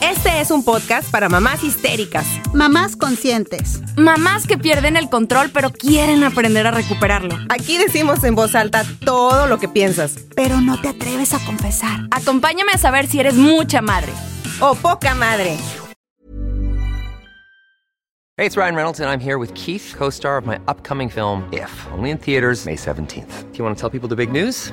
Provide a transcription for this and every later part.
Este es un podcast para mamás histéricas, Mamás conscientes. Mamás que pierden el control pero quieren aprender a recuperarlo. Aquí decimos en voz alta todo lo que piensas. Pero no te atreves a confesar. Acompáñame a saber si eres mucha madre. O poca madre. Hey, it's Ryan Reynolds, and I'm here with Keith, co star of my upcoming film, If, only in theaters, May 17th. Do you want to tell people the big news?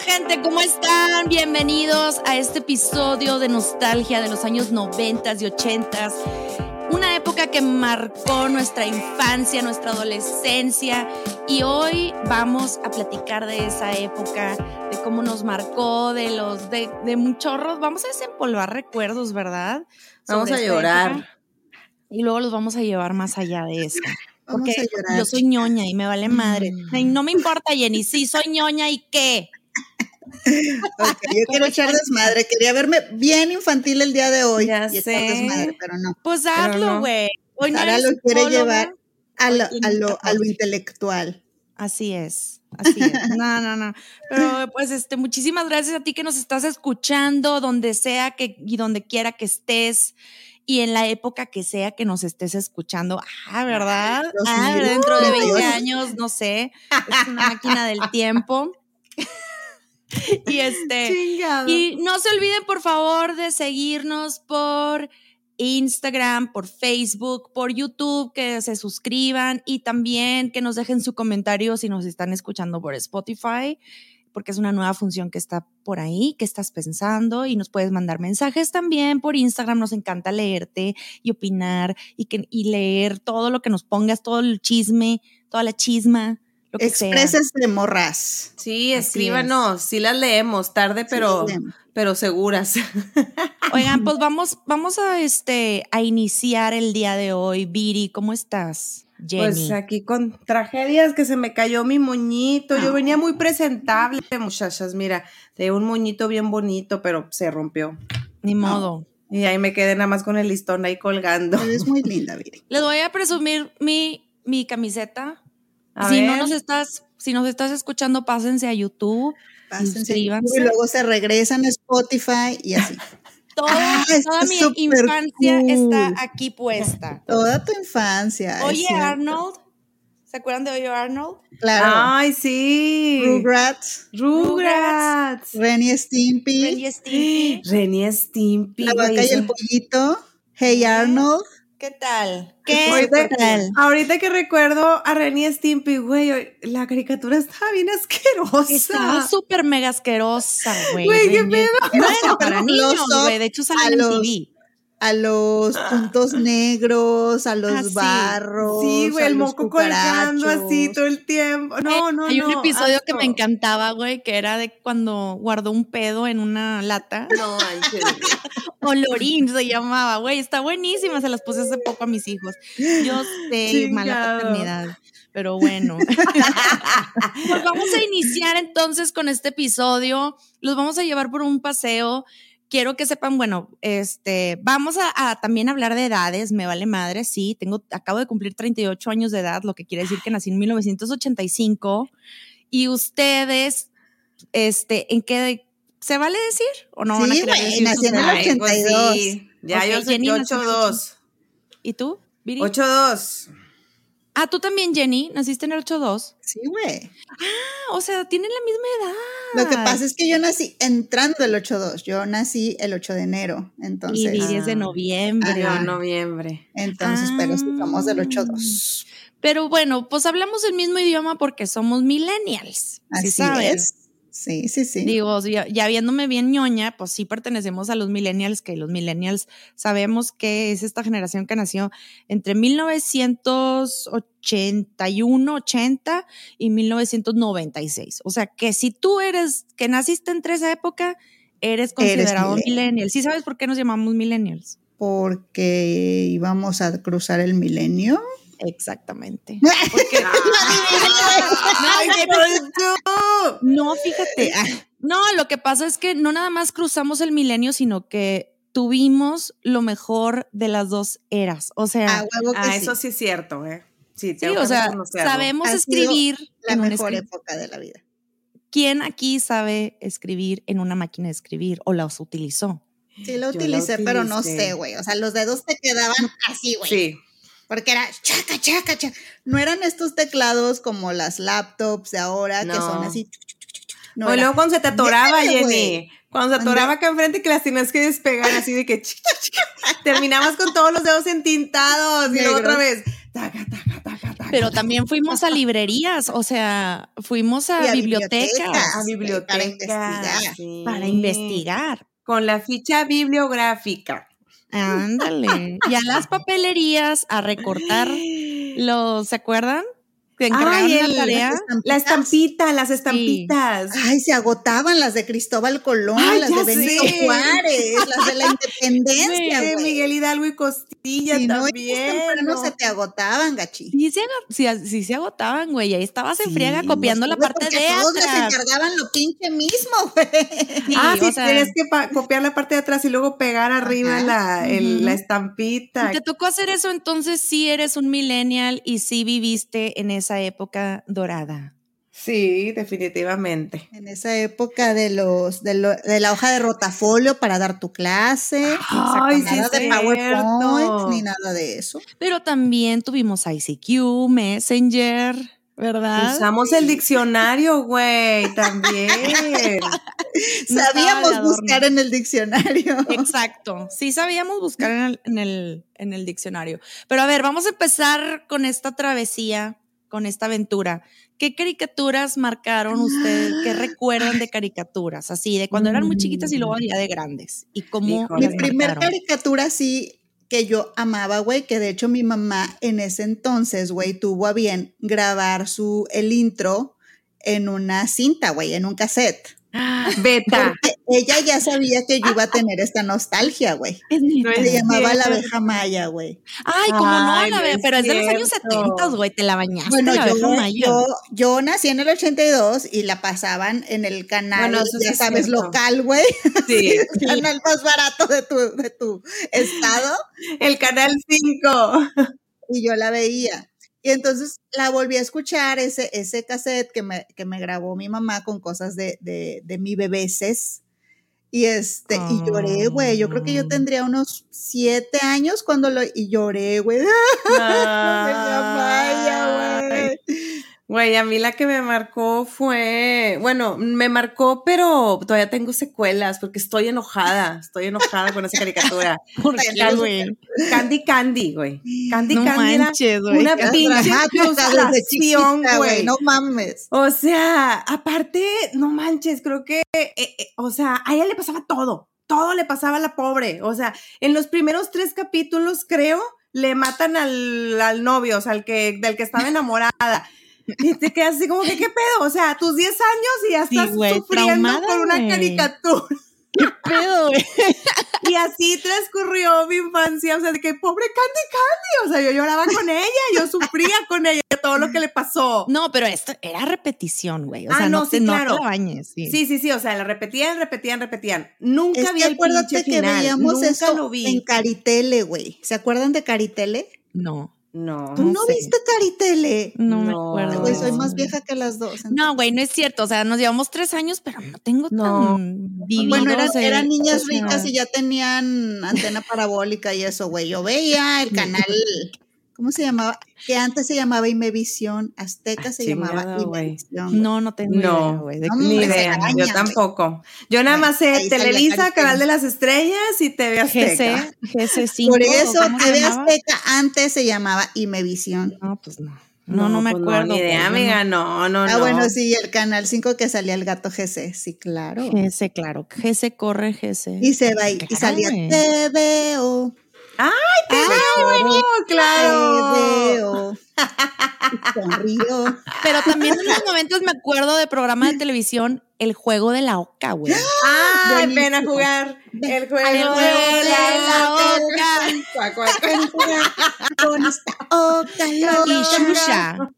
gente? ¿Cómo están? Bienvenidos a este episodio de nostalgia de los años 90 y 80. Una época que marcó nuestra infancia, nuestra adolescencia. Y hoy vamos a platicar de esa época, de cómo nos marcó, de los de, de muchorros. Vamos a desempolvar recuerdos, ¿verdad? Vamos a llorar. época. Y luego los vamos a llevar más allá de eso. Porque yo soy ñoña y me vale madre. Ay, no me importa, Jenny. Sí, soy ñoña y qué. Ok, yo quiero echar desmadre. Quería verme bien infantil el día de hoy. Ya y echar sé. desmadre, pero no. Pues hazlo, güey. No eres lo quiere psicóloga. llevar a lo, a, lo, a lo 14. intelectual. Así es, así es. No, no, no. Pero pues este, muchísimas gracias a ti que nos estás escuchando, donde sea que y donde quiera que estés y en la época que sea que nos estés escuchando. Ah, ¿verdad? Dios Ah, dentro de 20 Dios. años, no sé. Es una máquina del tiempo. y este. Chingado. Y no se olviden, por favor, de seguirnos por Instagram, por Facebook, por YouTube, que se suscriban y también que nos dejen su comentario si nos están escuchando por Spotify, porque es una nueva función que está por ahí, que estás pensando y nos puedes mandar mensajes también por Instagram. Nos encanta leerte y opinar y, que, y leer todo lo que nos pongas, todo el chisme, toda la chisma, lo que sea. Expreses de morras. Sí, escríbanos. Sí las leemos, tarde, pero, Sí, pero seguras. Oigan, pues vamos, vamos a este a iniciar el día de hoy. Viri, ¿cómo estás? Jenny. Pues aquí con tragedias que se me cayó mi moñito. Yo Ah. venía muy presentable, muchachas. Mira, de un moñito bien bonito, pero se rompió. Ni modo. Y ahí me quedé nada más con el listón ahí colgando. Eres muy linda, Viri. Les voy a presumir mi, mi camiseta. A si ver. no nos estás, si nos estás escuchando, pásense a YouTube. Pásense Suscríbanse. Y luego se regresan a Spotify y así. Toda, Ah, toda mi infancia cool. está aquí puesta. Toda tu infancia. Oye. Arnold. ¿Se acuerdan de Oye Arnold? Claro. Ay, sí. Rugrats, Rugrats. Renny Stimpy, Ren y Stimpy. Renny Stimpy. La vaca y el pollito, Hey Arnold. ¿Qué tal? ¿Qué Ahorita, tal? ahorita que recuerdo a Renny Stimpy, güey, la caricatura estaba bien asquerosa. Estaba súper mega asquerosa, güey. Güey, qué Ren y- pedo. No era para niños, güey. De hecho, a salen en TV. A los puntos negros, a los Ah, sí. barros. Sí, güey, a el los moco colgando así todo el tiempo. No, no, Hay un no, episodio que me asco. encantaba, güey, que era de cuando guardó un pedo en una lata. No, manches. Olorín se llamaba, güey. Está buenísima. Se las puse hace poco a mis hijos. Yo sé, mala Chingado. paternidad. Pero bueno. pues vamos a iniciar entonces con este episodio. Los vamos a llevar por un paseo quiero que sepan, bueno, este, vamos a, a también hablar de edades, me vale madre, sí, tengo, acabo de cumplir 38 años de edad, lo que quiere decir que nací en 1985 y ustedes, este, ¿en qué, se vale decir o no van a Sí, querer güey, decir nací en el edades? Ay, pues 82. sí. Ya Ok, yo soy Jenny nació en el 8-2. ¿Y tú, Viri? 8-2. Ah, tú también, Jenny, naciste en el 82. Sí, güey. Ah, o sea, tienen la misma edad. Lo que pasa es que yo nací entrando el 8-2. Yo nací el 8 de enero. Y Entonces, Viri es de Ah. noviembre. Ajá. en noviembre. entonces, pero sí somos del Ah. 8-2. Pero bueno, pues hablamos el mismo idioma porque somos millennials. Así ¿sí saben? es. Sí, sí, sí. Digo, ya, ya viéndome bien ñoña, pues sí pertenecemos a los millennials, que los millennials sabemos que es esta generación que nació entre 1981, 80 y 1996. O sea, que si tú eres, que naciste entre esa época, eres considerado millennial. millennial. ¿Sí sabes por qué nos llamamos millennials? Porque íbamos a cruzar el milenio. Exactamente. No, fíjate. ah, No, lo que pasa es que no nada más cruzamos el milenio, sino que tuvimos lo mejor de las dos eras. O sea, A huevo que Ah, sí. eso sí es cierto, ¿eh? Sí, sí, tengo o que sea, sabemos Ha escribir La en mejor escri- época de la vida. ¿Quién aquí sabe escribir en una máquina de escribir o las utilizó? Sí, lo la utilicé, pero no sé, güey. O sea, los dedos te quedaban así, güey. Sí. Porque era chaca, chaca, chaca. No eran estos teclados como las laptops de ahora, que son así. No, o era- luego cuando se te atoraba, Jenny. Cuando se atoraba acá enfrente que las tenías que despegar así de que terminabas con todos los dedos entintados y luego otra vez. Taca, taca, taca, taca. Pero también fuimos a librerías, o sea, fuimos a, Y a bibliotecas bibliotecas. a para investigar. sí. para investigar. Con la ficha bibliográfica. Ándale. Y a las papelerías a recortar los, ¿se acuerdan? Que encargaron Ay, la estampita, las estampitas. Ay, se agotaban las de Cristóbal Colón, Ay, las de Benito sé. Juárez, las de la independencia. Miguel Hidalgo y Costilla Si no, también. temprano ¿no? se te agotaban, gachi. Sí sí, sí se agotaban, güey. Ahí estabas en Sí, friega copiando la parte de todos les atrás. encargaban lo pinche mismo, güey. Sí, ah, o sí, sea, tienes que copiar la parte de atrás y luego pegar arriba Ajá, la, el- ujú. la estampita. si te tocó hacer eso, entonces sí eres un millennial y sí viviste en esa época dorada. Sí, definitivamente. En esa época de los de, lo- de la hoja de rotafolio para dar tu clase. Ay, sí, nada es de PowerPoint cierto. ni nada de eso. Pero también tuvimos ICQ, Messenger, ¿verdad? Usamos el diccionario, güey, también. Sabíamos buscar en el diccionario. Exacto. Sí sabíamos buscar en el, en, el, en el diccionario. Pero a ver, vamos a empezar con esta travesía, con esta aventura. ¿Qué caricaturas marcaron ustedes? ¿Qué recuerdan de caricaturas? Así, de cuando eran muy chiquitas y luego ya de grandes. ¿Y cómo. Mi las primer marcaron? caricatura sí que yo amaba, güey, que de hecho mi mamá en ese entonces, güey, tuvo a bien grabar su el intro en una cinta, güey, en un cassette. Beta. Porque ella ya sabía que yo iba a tener esta nostalgia, güey. No Se llamaba La abeja maya, güey. Ay, cómo no, la no ve- es pero es de los años cierto. 70, güey, te la bañaste Bueno, la abeja yo, maya. yo, yo nací en el 82 y la pasaban en el canal, Bueno, eso sí ya es sabes, cierto. local, güey. Sí. El canal más barato de tu, de tu estado. El canal 5. y yo la veía. Y entonces la volví a escuchar, ese, ese cassette que me, que me grabó mi mamá con cosas de, de, de mi bebeces. Y este, y lloré, güey. Yo creo que yo Ah. tendría unos siete años cuando lo, y lloré, güey. Güey, a mí la que me marcó fue, bueno, me marcó, pero todavía tengo secuelas porque estoy enojada, estoy enojada con esa caricatura. ¿Por qué, Candy- güey? Candy Candy, güey. Candy No Candy era manches, güey. una pinche frustración, güey. No mames. O sea, aparte, no manches, creo que, eh, eh, o sea, a ella le pasaba todo, todo le pasaba a la pobre. O sea, en los primeros tres capítulos, creo, le matan al, al novio, o sea, al que, del que estaba enamorada. Y te quedas así como que, ¿qué pedo? O sea, tus 10 años y ya Sí, estás güey, sufriendo traumada, por una güey. caricatura. ¿Qué pedo, güey? Y así transcurrió mi infancia, o sea, de que pobre Candy Candy, o sea, yo lloraba con ella, yo sufría con ella, todo todo lo que le pasó. No, pero esto era repetición, güey. O Ah, sea, no, no, te, sí, no te claro. la bañes. Sí. Sí, sí, sí, o sea, la repetían, repetían, repetían. Nunca Es vi que el acuérdate pinche que final. veíamos Nunca eso lo vi. en Caritele, güey. ¿Se acuerdan de Caritele? No, No. ¿Tú no sé. viste Caritele? no, me acuerdo. Güey, de soy más vieja que las dos. No, güey, no es cierto. O sea, nos llevamos tres años, pero no tengo No. tan Bueno, eran, niñas ricas y ya tenían antena parabólica y eso, güey. Yo veía el canal, ¿cómo se llamaba? Que antes se llamaba Imevisión, Azteca se Chingado, llamaba. Imevisión. No, no tengo No. idea, No, Ni idea, araña, yo tampoco. Yo nada más sé Televisa. Canal de las Estrellas y TV Azteca. GC, GC5. Por eso ¿cómo se TV? Azteca antes se llamaba Imevisión. No, pues no. No, no, me pues acuerdo. ni idea, güey, amiga, no, no, Ah, no. bueno, sí, el canal 5 que salía el gato GC, sí, claro. no. GC, claro. GC corre, GC. Y se va y, y Claro, salía güey. TVO. ¡Ay, te Ay, veo! ¡Claro! TVO. Y sonrió. Pero también en los momentos me acuerdo de programa de televisión El Juego de la Oca, güey. ¡Ay, Buenísimo. ven a jugar! El juego El de juego la, de la oca. Cuac, cuac. Con esta oca Y loca.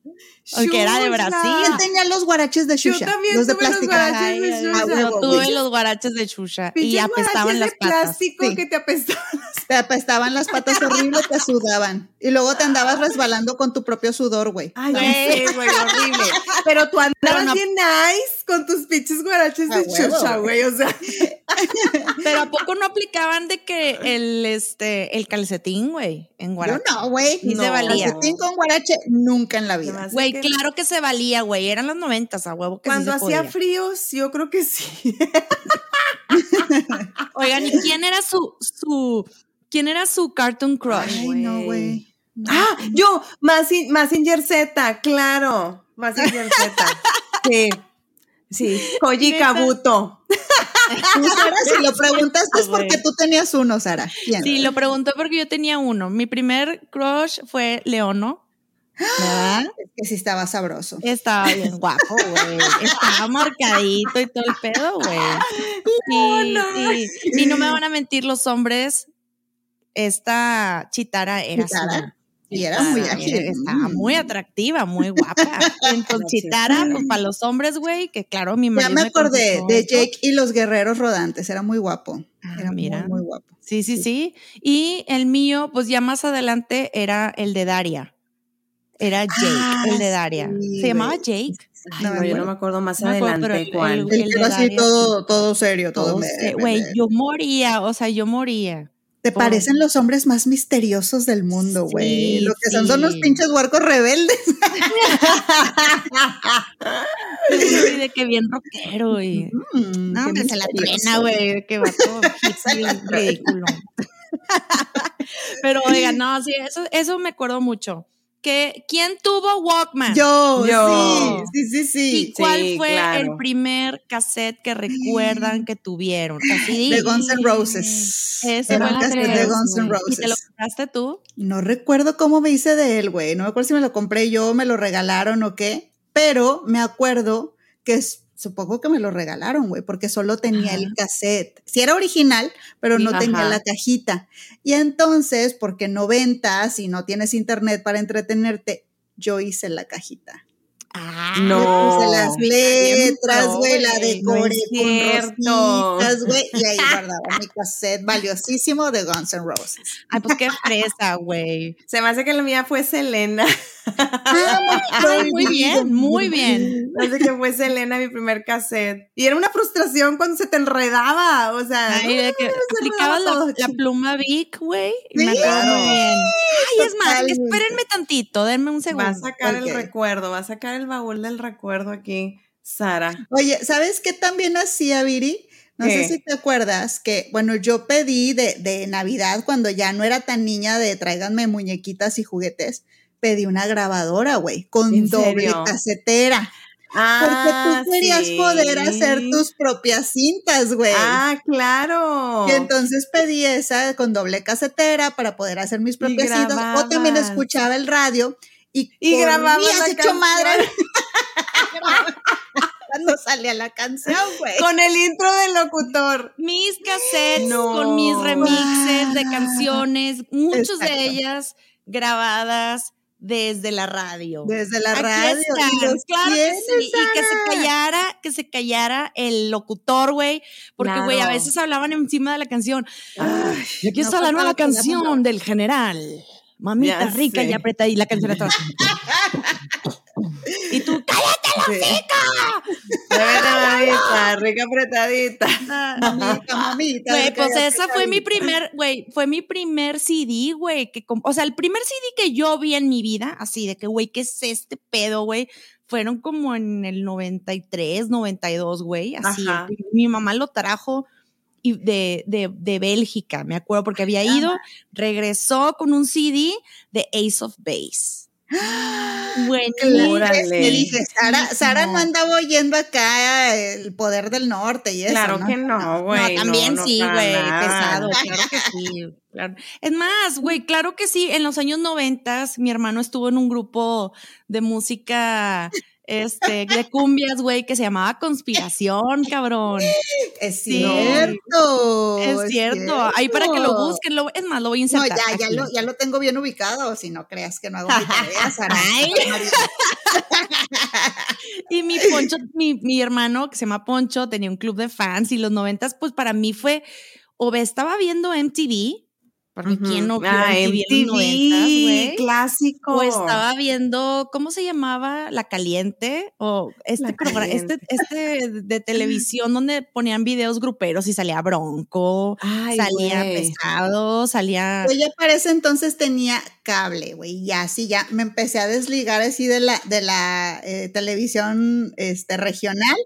Shusha. Que era de. Brasil. ¿Quién tenía los guaraches de Yo Shusha? también los de tuve los plástico. guaraches de Ay, Shusha. a Yo tuve los guaraches de Shusha y apestaban las de patas. plástico Sí. que te apestaban. Te apestaban las patas horrible, te sudaban. Y luego te andabas resbalando con tu propio sudor, güey. Ay, Güey. güey, horrible. Pero tú andabas no- bien nice con tus pinches guaraches de huevo, chucha, güey. O sea, Pero ¿a poco no aplicaban de que el, este, el calcetín, güey, en Yo guarache? no, güey. Se valía. Calcetín con guarache nunca en la vida. Güey, claro que se valía, güey. Eran los noventas, a huevo que sí cuando se hacía podía. fríos, yo creo que sí. Oigan, ¿y quién era su, su, quién era su cartoon crush? Ay, no, güey. Ah, yo, Massi- Massinger Z, claro. Massinger Z. Sí. Sí. Koji. Kabuto. Tú, Sara, si lo preguntaste es porque tú tenías uno, Sara. ¿Quién? Sí, lo pregunté porque yo tenía uno. Mi primer crush fue Leono. ¿Verdad? Es que sí estaba sabroso. Estaba bien guapo, güey. Estaba marcadito y todo el pedo, güey. Sí, sí. Y no me van a mentir los hombres. Esta chitara era Chitara. Y era muy ágil. Estaba muy atractiva, muy guapa. Entonces, chitara, pues para los hombres, güey, que claro, mi Ya marido me acordé de. Jake y los guerreros rodantes. Era muy guapo. Ah, Era mira. muy, muy guapo. Sí, sí, sí. Y el mío, pues ya más adelante era el de Daria. Era Jake, Ah, el de Daria. sí, Se llamaba güey. Jake. Ay, No güey, yo no acuerdo. me acuerdo más me acuerdo, adelante pero cuál. el- El el que de era así todo, todo serio, todo. Güey, yo moría, o sea, yo moría. Te por- parecen los hombres más misteriosos del mundo, güey. Sí, Lo que son son los pinches huarcos rebeldes. De que bien rockero, y. Mm, No, qué hombre, se la güey, que va todo ridículo. Pero oiga, no, sí, eso, eso me acuerdo mucho. Que, ¿Quién tuvo Walkman? Yo, Yo. sí, sí, sí, ¿Y sí. cuál Sí, fue claro. el primer cassette que recuerdan que tuvieron? Así De Guns N' Roses. Ese Era el cassette de Guns N' güey. ¿Y te lo Roses. compraste tú? No recuerdo cómo me hice de él, güey. No me acuerdo si me lo compré yo, me lo regalaron o qué. Pero me acuerdo que es- supongo que me lo regalaron, güey, porque solo tenía el cassette. Sí era original, pero no tenía la cajita. Y entonces, porque no ventas y no tienes internet para entretenerte, yo hice la cajita. Ah, No. puse las letras, güey, la no decoré es con rositas, güey, y ahí guardaba mi cassette valiosísimo de Guns N' Roses. Ay, pues qué fresa, güey. Se me hace que la mía fue Selena. Ay, muy bien, muy bien. Así que fue Selena mi primer cassette. Y era una frustración cuando se te enredaba. O sea, Ay, de que se aplicabas la, pluma Vic, güey. Sí. me acuerdo muy bien. Ay, es más, espérenme tantito, denme un segundo. Va a sacar el recuerdo, va a sacar el baúl del recuerdo aquí, Sara. Oye, ¿sabes qué también hacía Viri? No ¿Qué? sé si te acuerdas que, bueno, yo pedí de, de Navidad, cuando ya no era tan niña de tráiganme muñequitas y juguetes, pedí una grabadora, güey, con ¿En doble serio? casetera. Ah, Porque tú querías sí. poder hacer tus propias cintas, güey. Ah, claro. Y entonces pedí esa con doble casetera para poder hacer mis propias cintas. O también escuchaba el radio y, Y la hecho madre. Cuando salía la canción, güey. Con el intro del locutor. Mis cassettes No. con mis remixes de canciones, muchas de ellas grabadas desde la radio. Desde la Aquí radio. están, y claro que sí, y que se callara, que se callara el locutor, güey, porque güey, a veces hablaban encima de la canción. Ay, Y aquí no está la nueva la canción del general. Mamita Ya rica y sé. apretada y la canción atrás. y tú, mamita, rica apretadita. Mamita, mamita. Güey, rica pues esa fue mi primer, güey, fue mi primer CD, güey, que, o sea, el primer CD que yo vi en mi vida, así de que, güey, ¿qué es este pedo, güey? Fueron como en el 93, 92, güey, así. Ajá. Mi mamá lo trajo y de, de, de Bélgica, me acuerdo, porque había ido, regresó con un CD de Ace of Base. Buenísimo. Dije, Sara, Sara no No. andaba oyendo acá el poder del norte y eso. Claro ¿no? que no, güey. no, también no, sí, güey, pesado, claro que sí. claro. Es más, güey, claro que sí, en los años noventas mi hermano estuvo en un grupo de música, este, de cumbias, güey, que se llamaba Conspiración, cabrón. Es Sí. cierto. Es cierto, ahí para que lo busquen, lo- es más, lo voy a No, insertar. ya, ya lo, ya lo tengo bien ubicado, si no creas que no hago mi tarea, Sara. Ay. Y mi Poncho, mi, mi hermano que se llama Poncho, tenía un club de fans y los noventas, pues para mí fue, o ve- estaba viendo MTV, porque Ujú. quién no vio Ah, MTV güey. clásico. O estaba viendo, ¿cómo se llamaba? La Caliente, o este programa, este, este de televisión donde ponían videos gruperos y salía Bronco, Ay, salía güey. Pescado, salía... Yo ya para ese entonces tenía cable, güey, y así ya me empecé a desligar así de la, de la eh, televisión este, regional.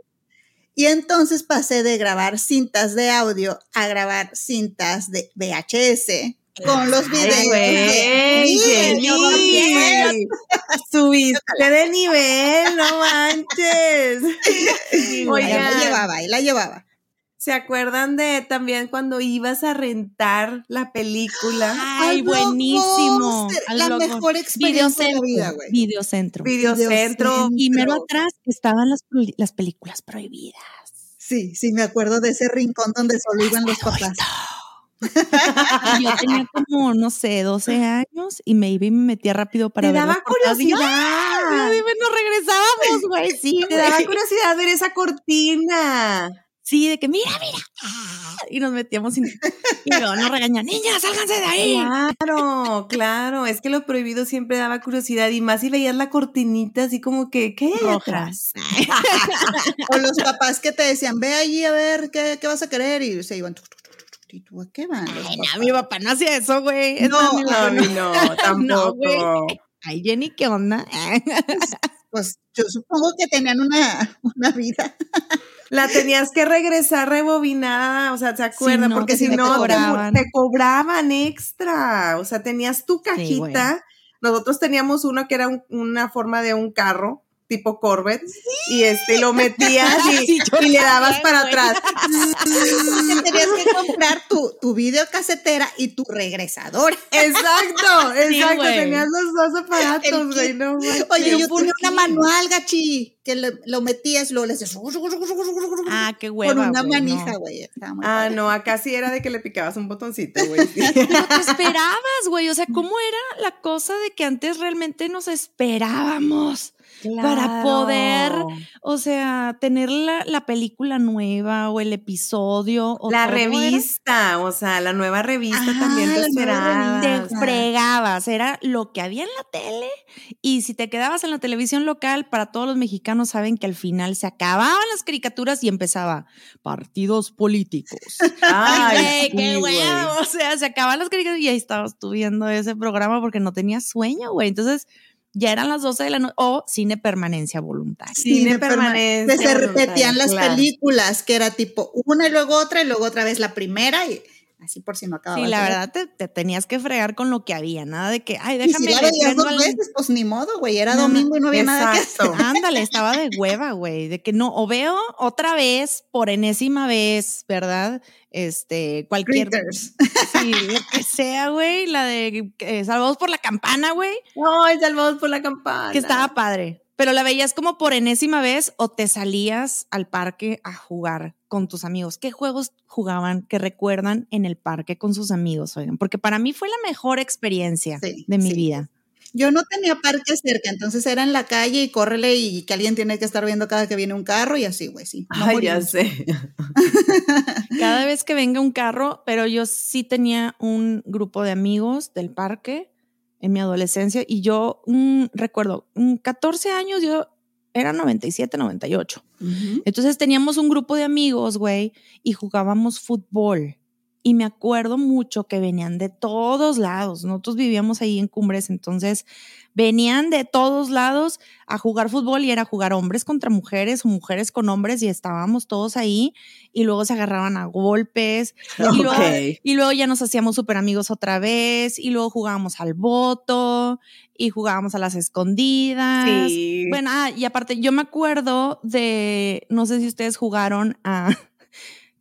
Y entonces pasé de grabar cintas de audio a grabar cintas de VHS con los videos. Ay, de- güey. Subiste de nivel, no manches. La llevaba, ahí la llevaba. ¿Se acuerdan de también cuando ibas a rentar la película? Ay, Al buenísimo. Al La Blockbuster. mejor experiencia de la vida, güey. Videocentro. Videocentro. Y mero atrás estaban las, las películas prohibidas. Sí, sí, me acuerdo de ese rincón donde solo iban los papás. Yo tenía como, no sé, 12 años y me iba y me metía rápido para Te ver daba las portadas. Curiosidad. "Ay, nos regresábamos, güey, sí, Te daba curiosidad ver esa cortina. Sí, de que mira, mira. ah, Y nos metíamos y, y luego nos regañan, niñas, sálganse de ahí. Claro, claro. Es que lo prohibido siempre daba curiosidad y más si veías la cortinita así como que, ¿qué hay atrás? O los papás que te decían, ve allí a ver qué, qué vas a querer. Y se iban. ¿Y tú a qué van? Ay, no, mi papá no hacía eso, güey. No, No, no, tampoco. Ay, Jenny, ¿qué onda? Pues yo supongo que tenían una, una vida. La tenías que regresar rebobinada, o sea, ¿se acuerdan? no, Porque que si no, te, cobraban. te cobraban extra. O sea, tenías tu Sí, cajita. Nosotros teníamos uno que era un- una forma de un carro, tipo Corvette, y este lo metías y, Sí, yo y le dabas también, para güey. atrás. Tenías que comprar tu, tu videocasetera y tu regresador. Exacto, exacto. tenías los dos aparatos, güey. No. Oye, yo ¿por tenía qué? una manual, gachi, que le- lo metías y luego le hacías Ah, qué hueva, con una güey, manija, no. güey. Ah, padre. no, acá sí era de que le picabas un botoncito, güey. sí. Pero te esperabas, güey. O sea, ¿cómo era la cosa de que antes realmente nos esperábamos? Para poder, o sea, tener la, la película nueva o el episodio. O La era- revista, o sea, la nueva revista Ah, también te esperaba. te fregabas, era lo que había en la tele y si te quedabas en la televisión local, para todos los mexicanos saben que al final se acababan las caricaturas y empezaba partidos políticos. Ay, qué huevo, O sea, se acababan las caricaturas y ahí estabas tú viendo ese programa porque no tenías sueño, güey. Entonces ya eran las 12 de la noche o cine permanencia voluntaria. Cine perma- permanencia que se repetían las claro. películas, que era tipo una y luego otra y luego otra vez la primera y así por si no acababa. Sí, la verdad te, te tenías que fregar con lo que había, nada de que, ay, Y si déjame la veías dos veces, pues ni modo, güey. Era No, no, domingo y no había nada que hacer. Ándale, estaba de hueva, güey, de que no, o veo otra vez, por enésima vez, ¿verdad? Este, cualquier, Critters. sí, lo que sea, güey, la de eh, Salvados por la Campana, güey, Ay, salvados por la campana. que estaba padre, pero la veías como por enésima vez o te salías al parque a jugar con tus amigos. ¿Qué juegos jugaban que recuerdan en el parque con sus amigos, oigan? Porque para mí fue la mejor experiencia Sí, de mi sí. vida. Yo no tenía parque cerca, entonces era en la calle y córrele y que alguien tiene que estar viendo cada que viene un carro y así, güey, sí. no Ay, ya sé. Cada vez que venga un carro, pero yo sí tenía un grupo de amigos del parque en mi adolescencia y yo mm, recuerdo, mm, 14 años, yo era 97, 98. Ujú. Entonces teníamos un grupo de amigos, güey, y jugábamos fútbol. Y me acuerdo mucho que venían de todos lados. Nosotros vivíamos ahí en Cumbres, entonces venían de todos lados a jugar fútbol y era jugar hombres contra mujeres o mujeres con hombres y estábamos todos ahí y luego se agarraban a golpes y, luego, Ok. y luego ya nos hacíamos súper amigos otra vez y luego jugábamos al voto y jugábamos a las escondidas. Sí. Bueno, ah, y aparte, yo me acuerdo de, no sé si ustedes jugaron a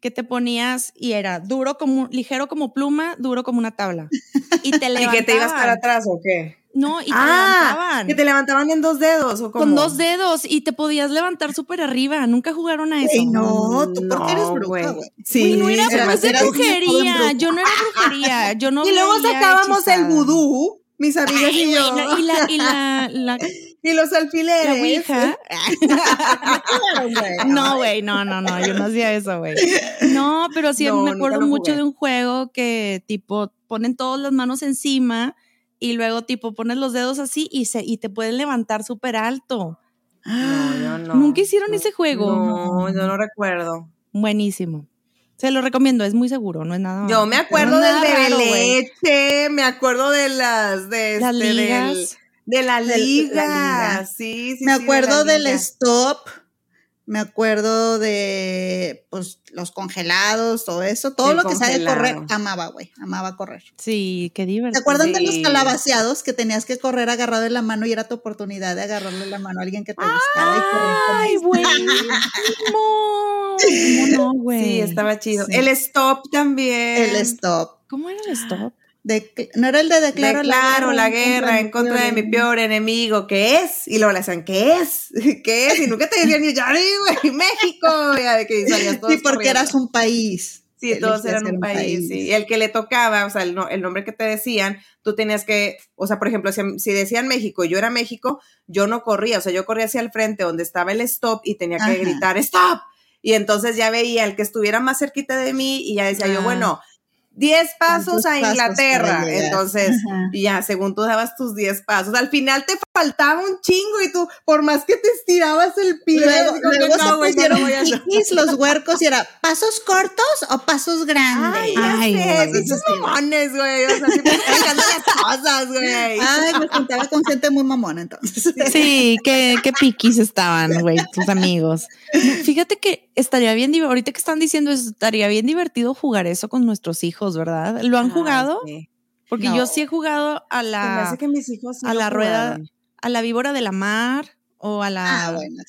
que te ponías y era duro como, ligero como pluma, duro como una tabla. Y te ¿Y levantaban. que te ibas para atrás o qué? No, y te ah, levantaban. que te levantaban en dos dedos o cómo? Con dos dedos y te podías levantar súper arriba. Nunca jugaron a eso. Ey, no, tú porque eres No, bruja, güey. Sí, no era, era- pues de brujería. Yo no era brujería. Yo no Y luego sacábamos el vudú, mis amigas Ay, y yo. la- y la, y la, la, Y los alfileres. la ouija. No, güey, no, no, no, yo no hacía eso, güey. No, pero sí No, me acuerdo mucho de un juego que tipo ponen todas las manos encima y luego tipo pones los dedos así y se y te pueden levantar súper alto. No, yo no. ¿Nunca hicieron ese juego? No, yo no recuerdo. Buenísimo. Se lo recomiendo, es muy seguro, no es nada. Yo me acuerdo del güey. leche, me acuerdo de las de Las este, del- ligas. De la liga. liga. Sí, sí, Me sí, de acuerdo del stop, me acuerdo de pues los congelados, todo eso, todo El lo que sabe correr, congelado. amaba, güey, amaba correr. Sí, qué ¿Te divertido. acuerdan de los calabaceados que tenías que correr agarrado de la mano y era tu oportunidad de agarrarle la mano a alguien que te gustaba y correr con Ay. ¿Cómo no, güey? Sí, estaba chido. Sí. El stop también. El stop. ¿Cómo era el stop? De- no era el de declaro, Declaro la guerra en contra de mi peor enemigo, ¿qué es? Y luego le decían, ¿qué es? ¿Qué es? Y nunca te decían ya, güey, México. Que todos Sí, porque corriendo. eras un país. Sí, todos eran un país, sí. Y el que le tocaba, o sea, el, el nombre que te decían, tú tenías que, o sea, por ejemplo, si, si decían México y yo era México, yo no corría, o sea, yo corría hacia el frente donde estaba el stop y tenía que Ajá. gritar, ¡stop! Y entonces ya veía el que estuviera más cerquita de mí y ya decía yo, bueno, 10 pasos ¿Cuántos a Inglaterra. Entonces, Ajá. y ya, según tú dabas tus 10 pasos, al final te faltaba un chingo y tú, por más que te estirabas el pie, Luego, luego no, se no pusieron piquis los huercos y era pasos cortos o pasos grandes. Ay, ya Ay, sé, güey. pinches mamones, güey. O sea, siempre explicando las cosas, güey. Ay, me juntaba con gente muy mamona entonces. Sí, qué, qué piquis estaban, güey, tus amigos. Fíjate que estaría bien, ahorita que están diciendo eso, estaría bien divertido jugar eso con nuestros hijos, ¿verdad? ¿Lo han Ay, jugado? sí. Porque No. yo sí he jugado a la, que mis hijos sí a la rueda, jugaron. a la víbora de la mar o a la... Ah, bueno.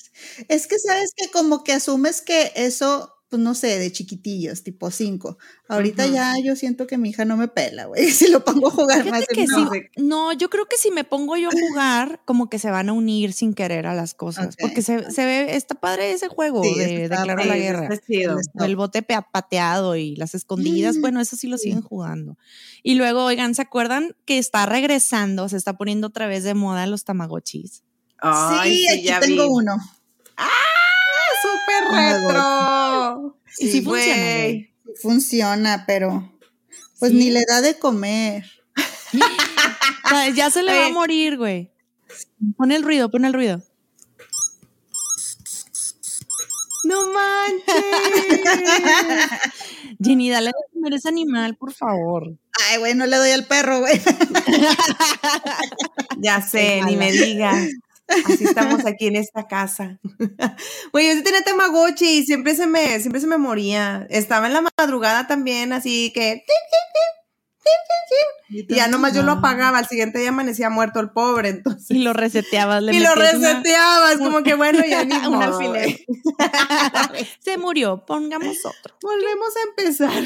Es que sabes que como que asumes que eso, pues no sé, de chiquitillos, tipo cinco. Ahorita Ujú. ya yo siento que mi hija no me pela, güey. Si lo pongo a jugar más de que no. sí, no, yo creo que si me pongo yo a jugar, como que se van a unir sin querer a las cosas, porque se, se ve, está padre ese juego Sí, de padre, la Guerra. El O el bote pateado y las escondidas, Mm, bueno, eso sí lo sí. siguen jugando. Y luego, oigan, ¿se acuerdan que está regresando, se está poniendo otra vez de moda los tamagotchis? Ay, sí, aquí ya tengo vi. uno. ¡Súper retro! Y sí funciona. Funciona, pero pues ¿Sí? ni le da de comer. Ya, ya se le va a morir, güey. Pon el ruido, pon el ruido. ¡No manches! Jenny, dale de comer ese animal, por favor. Ay, güey, no le doy al perro, güey. ya sé, ni me digas. Así estamos aquí en esta casa. Güey, yo sí tenía Tamagotchi y siempre se me, siempre se me moría. Estaba en la madrugada también, así que. Y ya nomás yo lo apagaba, al siguiente día amanecía muerto el pobre, entonces. Y lo reseteabas, le Y lo una- reseteabas, como que bueno, ya ni un alfiler. Se murió, pongamos otro. Volvemos a empezar.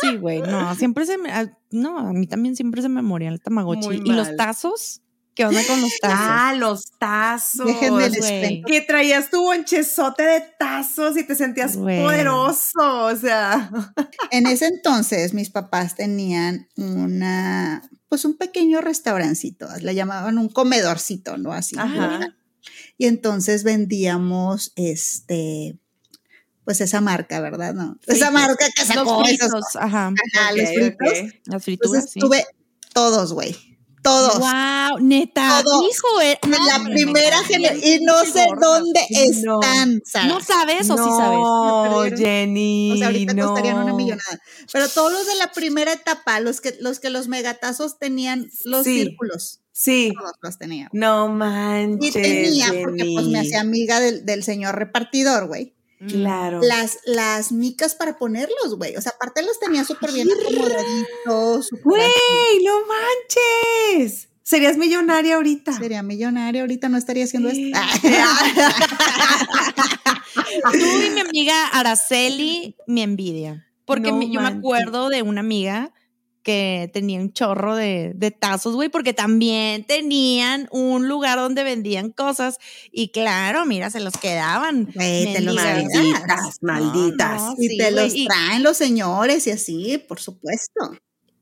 Sí, güey, no, siempre se me, a- no, a mí también siempre se me moría el tamagotchi. ¿Y los tazos? ¿Qué onda con los tazos? Ah, los tazos. Déjenme les que traías tu bonchezote de tazos y te sentías poderoso, o sea. En ese entonces mis papás tenían una pues un pequeño restaurancito, le llamaban un comedorcito, ¿no? Así. Ajá. Y entonces vendíamos este pues esa marca, ¿verdad? No. esa marca que sacó Los esos- fritos, ajá. Ajá, Ok, los fritos. Las frituras, Entonces sí. tuve todos, güey. Todos. Wow, neta. Todos. Hijo, eh, De no, la primera me generación. Y no sé gorda. dónde No. están, Sara. ¿No sabes o sí sabes? No. Jenny. O sea, ahorita no. costarían una millonada. Pero todos los de la primera etapa, los que los, que los megatazos tenían los Sí. círculos, Sí. todos los tenía. No Y manches. tenía, porque pues me hacía amiga del, del señor repartidor, güey. Claro. Las, las micas para ponerlos, güey. O sea, aparte los tenía súper bien acomodaditos. Güey, no manches. Serías millonaria ahorita. Sería millonaria, ahorita no estaría haciendo esto. Tú y mi amiga Araceli, mi envidia. Porque No mi- yo me acuerdo de una amiga que tenía un chorro de, de tazos, güey, porque también tenían un lugar donde vendían cosas y claro, mira, se los quedaban. Te los. Malditas, malditas. No, Y sí, te los y- traen los señores y así, por supuesto.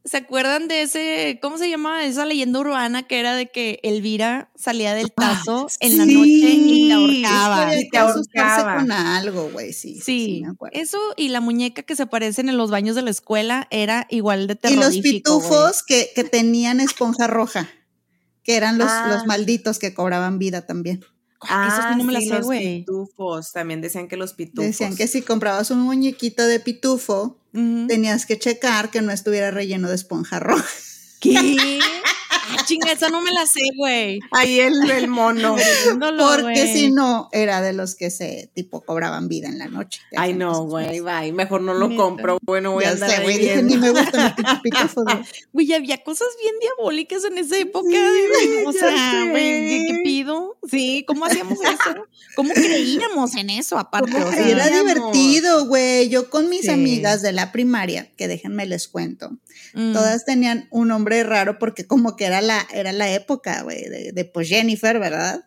¿Se acuerdan de ese, cómo se llama esa leyenda urbana que era de que Elvira salía del tazo en la sí. noche y te ahorcaba? Y te ahorcaba. con algo, güey, sí. Sí, sí, Sí, me acuerdo. eso y la muñeca que se aparecen en los baños de la escuela era igual de Y terrorífico. los güey. pitufos que, que tenían esponja roja, que eran los, Ah. los malditos que cobraban vida también. Eso sí no me la sé, Ah, los pitufos. También decían que los pitufos. Decían que si comprabas un muñequito de pitufo, Tenías que checar que no estuviera relleno de esponja roja. ¿Qué? Ah, chinga, esa no me la sé, güey. Ahí el, el mono. Porque si no, era de los que se tipo cobraban vida en la noche. Ay, no, cosas güey, bye. Mejor no lo compro. Bueno, voy a andar sé, ahí güey, dije, ni me pinches pitufos, güey. Güey, había cosas bien diabólicas en esa época. Sí, o sea, güey, ¿qué, pido? Sí, ¿cómo hacíamos eso? ¿Cómo creíamos en eso aparte? ¿Cómo O sea, era divertido, güey. Yo con mis Sí. amigas de la primaria, que déjenme les cuento, mm. todas tenían un nombre raro porque como que era la, era la época, güey, de, de pues Jennifer, ¿verdad?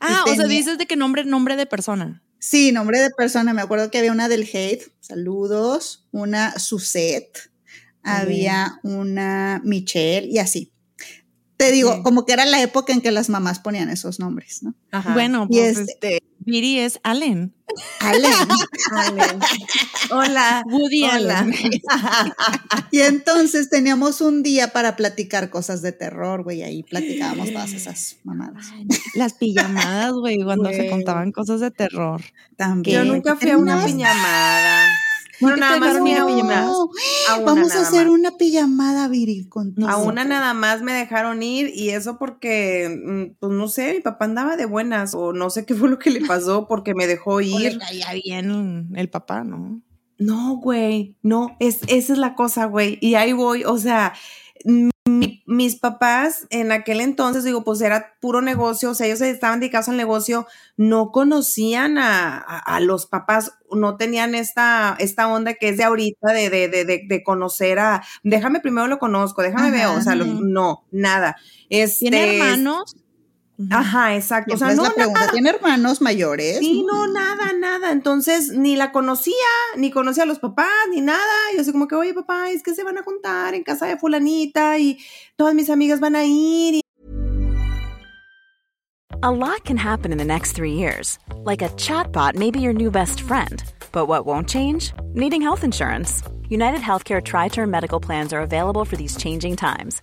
Ah, o sea, dices de que nombre, nombre de persona. Sí, nombre de persona. Me acuerdo que había una del Hate, saludos, una Suzette, había una Michelle y así. Te digo, Sí. como que era la época en que las mamás ponían esos nombres, ¿no? Ajá. Bueno, Y pues este- este, Viri es Allen. Allen. Allen. Hola. Woody Hola. Allen. Y entonces teníamos un día para platicar cosas de terror, güey, ahí platicábamos todas esas mamadas. Las pijamadas, güey, cuando se contaban cosas de terror. También. Yo nunca fui a una piñamada. Bueno, ¿Nunca nada más una. A una Vamos a hacer más. una pijamada viril con A una nada más me dejaron ir y eso porque, mm, pues no sé, mi papá andaba de buenas o no sé qué fue lo que le pasó porque me dejó ir. caía bien el papá, ¿no? No, güey, no, es, esa es la cosa, güey. Y ahí voy, o sea, mi- mis papás en aquel entonces, digo, pues era puro negocio, o sea, ellos estaban dedicados al negocio, no conocían a, a- a los papás, no tenían esta, esta onda que es de ahorita, de, de, de, de, de conocer a, déjame primero lo conozco, déjame Ajá, ver, o sea, lo- no, nada. Este, ¿Tiene hermanos? Ajá, exacto. O sea, no, la pregunta, ¿tiene hermanos mayores? Sí, no, nada, nada. Entonces, ni la conocía, ni conocía a los papás, ni nada. Y yo así como que, oye, papá, es que se van a juntar en casa de fulanita y todas mis amigas van a ir. Y A lot can happen in the next three years. Like a chatbot may be your new best friend. But what won't change? Needing health insurance. United Healthcare Tri Term Medical Plans are available for these changing times.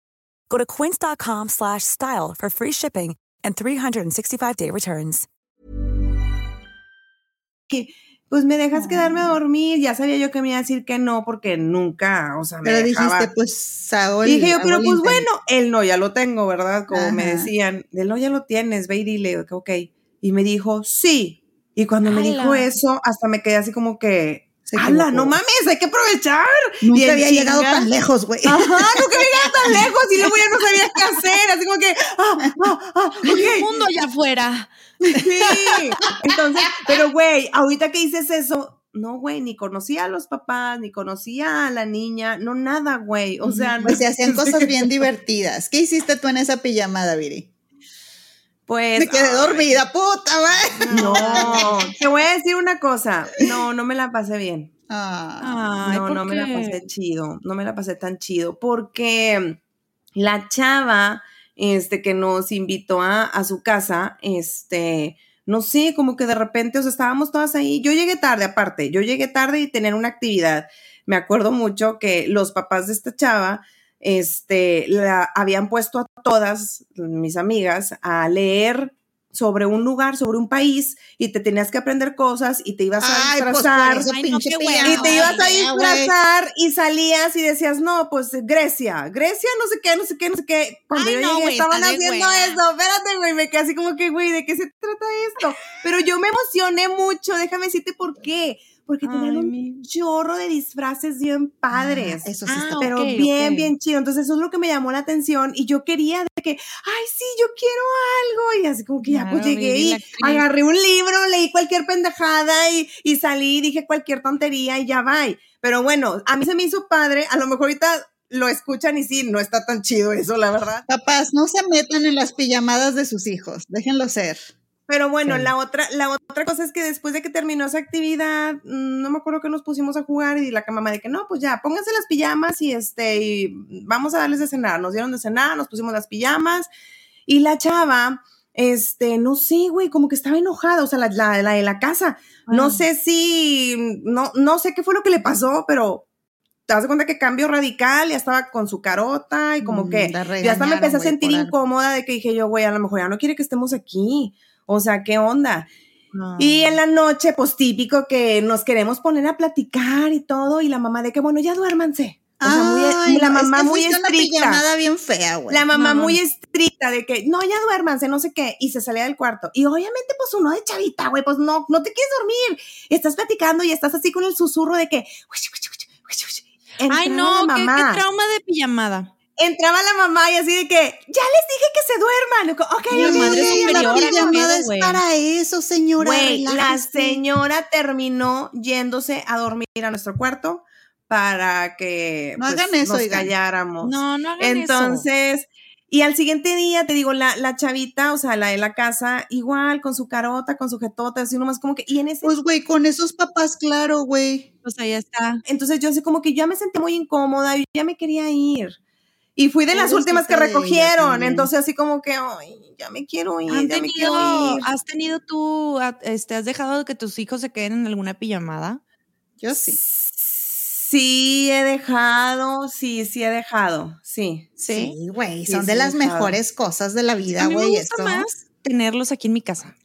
Go to quince.com slash style for free shipping and 365-day returns. Pues me dejas quedarme a dormir. Ya sabía yo que me iba a decir que no, porque nunca, o sea, me Pero dejaba. dijiste, pues, hago el- Dije yo, hago pero pues bueno, él no, ya lo tengo, ¿verdad? Como me decían, él no, ya lo tienes, ve y dile, que ok. Y me dijo, sí. Y cuando me dijo eso, hasta me quedé así como que, ¡hala, no mames, hay que aprovechar! Y Nunca en había llegado tan lejos, güey. Ajá, nunca había llegado tan lejos y luego ya no sabía qué hacer, así como que, ah, ah, ah, Hay un ok. mundo allá afuera. Sí. Entonces, pero güey, ahorita que dices eso, no, güey, ni conocía a los papás, ni conocía a la niña, no nada, güey. O sea, Pues se hacían cosas bien divertidas. ¿Qué hiciste tú en esa pijamada, Viri? Pues. Me quedé ay, dormida, puta, güey. No, te voy a decir una cosa. No, no me la pasé bien. Ah, Ay, no, ¿por no me la pasé chido. No me la pasé tan chido. Porque la chava este, que nos invitó a, a su casa, este, no sé, como que de repente, o sea, estábamos todas ahí. Yo llegué tarde, aparte, yo llegué tarde y tener una actividad. Me acuerdo mucho que los papás de esta chava, este, la habían puesto a todas mis amigas a leer sobre un lugar, sobre un país, y te tenías que aprender cosas y te ibas a Ay, pues disfrazar. por eso Ay, no. Y te ibas a disfrazar y salías y decías, no, pues Grecia, Grecia, no sé qué, no sé qué, no sé qué. Cuando Ay, yo no, llegué, estaban haciendo hueva. eso. Espérate, güey, me quedé así como que, güey, ¿de qué se trata esto? Pero yo me emocioné mucho, déjame decirte por qué. Porque tenían Ay, un mi- chorro de disfraces bien padres. Ah, eso sí Ah, está. pero bien, bien chido. Entonces, eso es lo que me llamó la atención. Y yo quería de que, ay, sí, yo quiero algo. Y así como que ya, pues llegué y agarré un libro, leí cualquier pendejada y, y salí y dije cualquier tontería y ya va. Pero bueno, a mí se me hizo padre. A lo mejor ahorita lo escuchan y sí, no está tan chido eso, la verdad. Papás, no se metan en las pijamadas de sus hijos. Déjenlo ser. Pero bueno, Sí. la otra, la otra cosa es que después de que terminó esa actividad, mm, no me acuerdo que nos pusimos a jugar y la mamá de que no, pues ya, pónganse las pijamas y este, y vamos a darles de cenar. Nos dieron de cenar, nos pusimos las pijamas y la chava, este, no sé, güey, como que estaba enojada, o sea, la, la, la de la casa. No sé si, no, no sé qué fue lo que le pasó, pero te das cuenta que cambió radical, ya estaba con su carota y como Mm, que ya hasta me empecé a sentir incómoda de que dije yo, güey, a lo mejor ya no quiere que estemos aquí. O sea, ¿qué onda? Ah. Y en la noche, pues típico que nos queremos poner a platicar y todo, y la mamá de que, bueno, ya duérmanse. O sea, muy- Ay, la es mamá que muy estricta. pijamada bien fea, güey. La mamá No. muy estricta de que, no, ya duérmanse, no sé qué, y se salía del cuarto. Y obviamente, pues uno de chavita, güey, pues no, no te quieres dormir. Estás platicando y estás así con el susurro de que, Ay, no, la qué, qué trauma de pijamada. Entraba la mamá y así de que, ya les dije que se duerman. Y yo, Ok, Mi ok, madre superior, la ¿a qué pijamada pedo, es para eso, señora. Güey, la señora terminó yéndose a dormir a nuestro cuarto para que No pues, hagan eso, nos oigan. calláramos. No, no hagan eso. Entonces, Y al siguiente día, te digo, la, la chavita, o sea, la de la casa, igual, con su carota, con su jetota, así nomás como que, y en ese... Pues, güey, con esos papás, claro, güey. Pues ahí está. Entonces yo así como que ya me sentí muy incómoda, yo ya me quería ir. Y fui de las últimas que recogieron, entonces así como que, ay, ya me quiero ir, ¿Han ya me quiero tenido, ir. ¿Has tenido tú, a- este, has dejado que tus hijos se queden en alguna pijamada? Yo sí. Sí, he dejado, sí, sí he dejado, sí. Sí. Sí, güey, Sí, son sí, de las dejado. mejores cosas de la vida, a mí me güey. gusta esto. más tenerlos aquí en mi casa.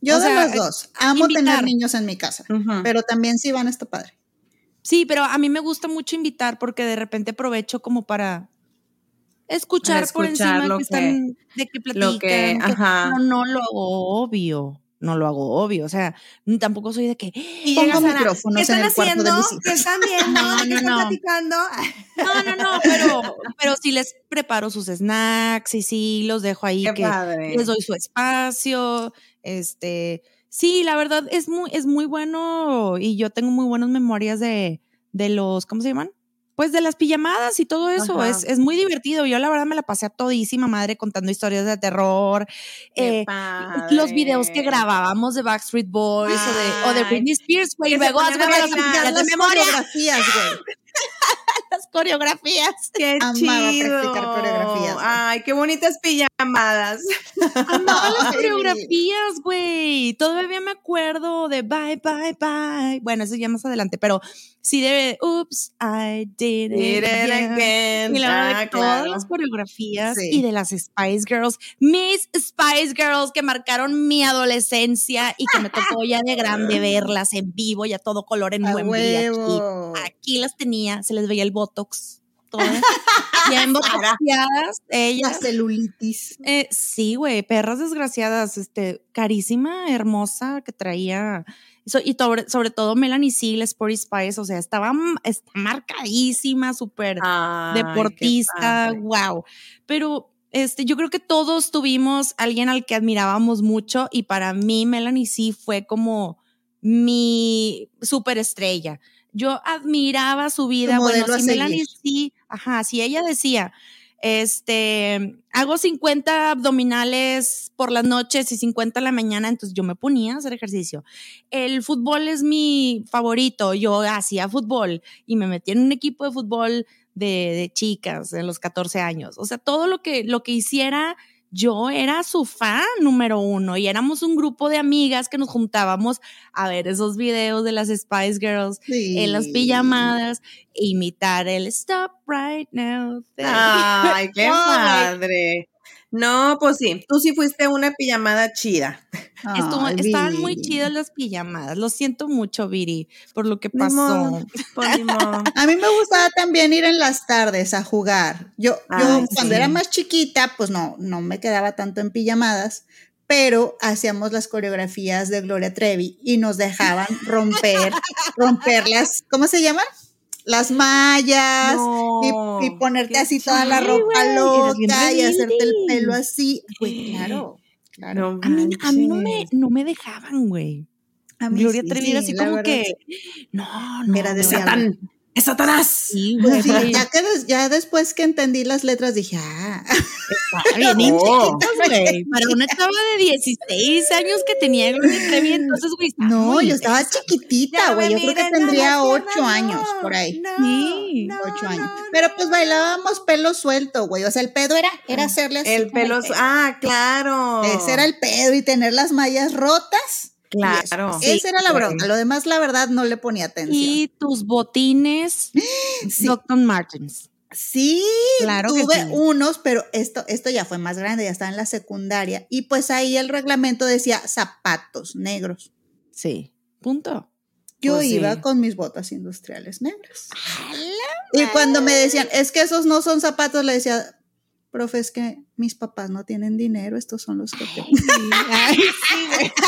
Yo o de sea, los dos. Amo invitar. tener niños en mi casa, pero también si van está padre. Sí, pero a mí me gusta mucho invitar porque de repente aprovecho como para escuchar, por encima lo que están, de que platican. lo que- que- ajá. no, no lo hago obvio, no lo hago obvio, o sea, tampoco soy de que, Y Pongo micrófonos ¿Qué están en el cuarto de haciendo? mis hijos. ¿Qué están viendo? No, ¿Qué no, están no. platicando? no, no, no, pero, pero sí les preparo sus snacks y sí los dejo ahí Qué que padre. les doy su espacio, este, sí, la verdad es muy, es muy bueno y yo tengo muy buenas memorias de, de los, ¿cómo se llaman? Pues de las pijamadas y todo eso, es, es muy divertido. Yo la verdad me la pasé a todísima madre contando historias de terror, eh, los videos que grabábamos de Backstreet Boys o de, o de. Britney Spears, güey, y luego las de memoria, coreografías, güey. las coreografías. Qué Amaba chido. practicar coreografías. Ay, qué bonitas pijamadas. Amaba las coreografías, güey. Todavía me acuerdo de bye, bye, bye. Bueno, eso ya más adelante, pero sí de Oops, I did it, Did it again. Y la de Ah, todas claro. las coreografías Sí. y de las Spice Girls, mis Spice Girls que marcaron mi adolescencia y que me tocó ya de grande verlas en vivo y a todo color en A. Aquí, huevo. aquí las tenía, se les veía el botox, todas bien botoxeadas, ellas. La celulitis. Eh, sí, güey, perras desgraciadas, este, carísima, hermosa, que traía. y sobre, sobre todo Melanie la Sporty Spice, o sea, estaba está marcadísima, súper deportista, wow. Pero este, yo creo que todos tuvimos alguien al que admirábamos mucho y para mí Melanie C fue como mi superestrella. Yo admiraba su vida. Bueno, a si Melanie. C, ajá, si ella decía, este, hago 50 abdominales por las noches y 50 en la mañana, entonces yo me ponía a hacer ejercicio. El fútbol es mi favorito, yo hacía fútbol y me metí en un equipo de fútbol de, de chicas en los 14 años. O sea, todo lo que, lo que hiciera, yo era su fan número uno y éramos un grupo de amigas que nos juntábamos a ver esos videos de las Spice Girls en las pijamadas e imitar el Stop Right Now. thing. Ay, qué padre. No, pues sí, tú sí fuiste una pijamada chida. Estuvo- estaban muy chidas las pijamadas. Lo siento mucho, Viri, por lo que Ni pasó. modo, pues ni modo. A mí me gustaba también ir en las tardes a jugar. Yo, yo cuando sí. era más chiquita, pues no, no me quedaba tanto en pijamadas, pero hacíamos las coreografías de Gloria Trevi y nos dejaban romper, romper las, ¿cómo se llaman? Las mallas y- ponerte así toda la ropa loca y hacerte el pelo así. Güey, claro, claro. No A mí, a mí no, me, no me dejaban, güey. A mí Gloria sí, Trevi era sí, así como que, no, no. Era de. Satán, es Satanás. Sí, Pues güey. sí, ya, que des- ya después que entendí las letras dije, ah, Estaba bien No. güey. Para una chava de 16 años que tenía Gloria Trevi, entonces, güey, No, muy yo estaba chiquitita, güey. Yo creo que tendría ocho años por ahí. Sí. Ocho años. Pero pues bailábamos pelo suelto, güey. O sea, el pedo era, era hacerle así. El pelo. Ah, claro. Ese era el pedo y tener las mallas rotas. Claro. Esa era la bronca. Lo demás, la verdad, no le ponía atención. Y tus botines, Sí. Dr. Martens. Sí, Claro que tuve sí. unos, pero esto, esto ya fue más grande, ya estaba en la secundaria. Y pues ahí el reglamento decía zapatos negros. Sí. Punto. Yo Pues sí. iba con mis botas industriales negras. Y cuando me decían, es que esos no son zapatos, le decía, profe, es que mis papás no tienen dinero, estos son los que tengo. Ay, sí, güey.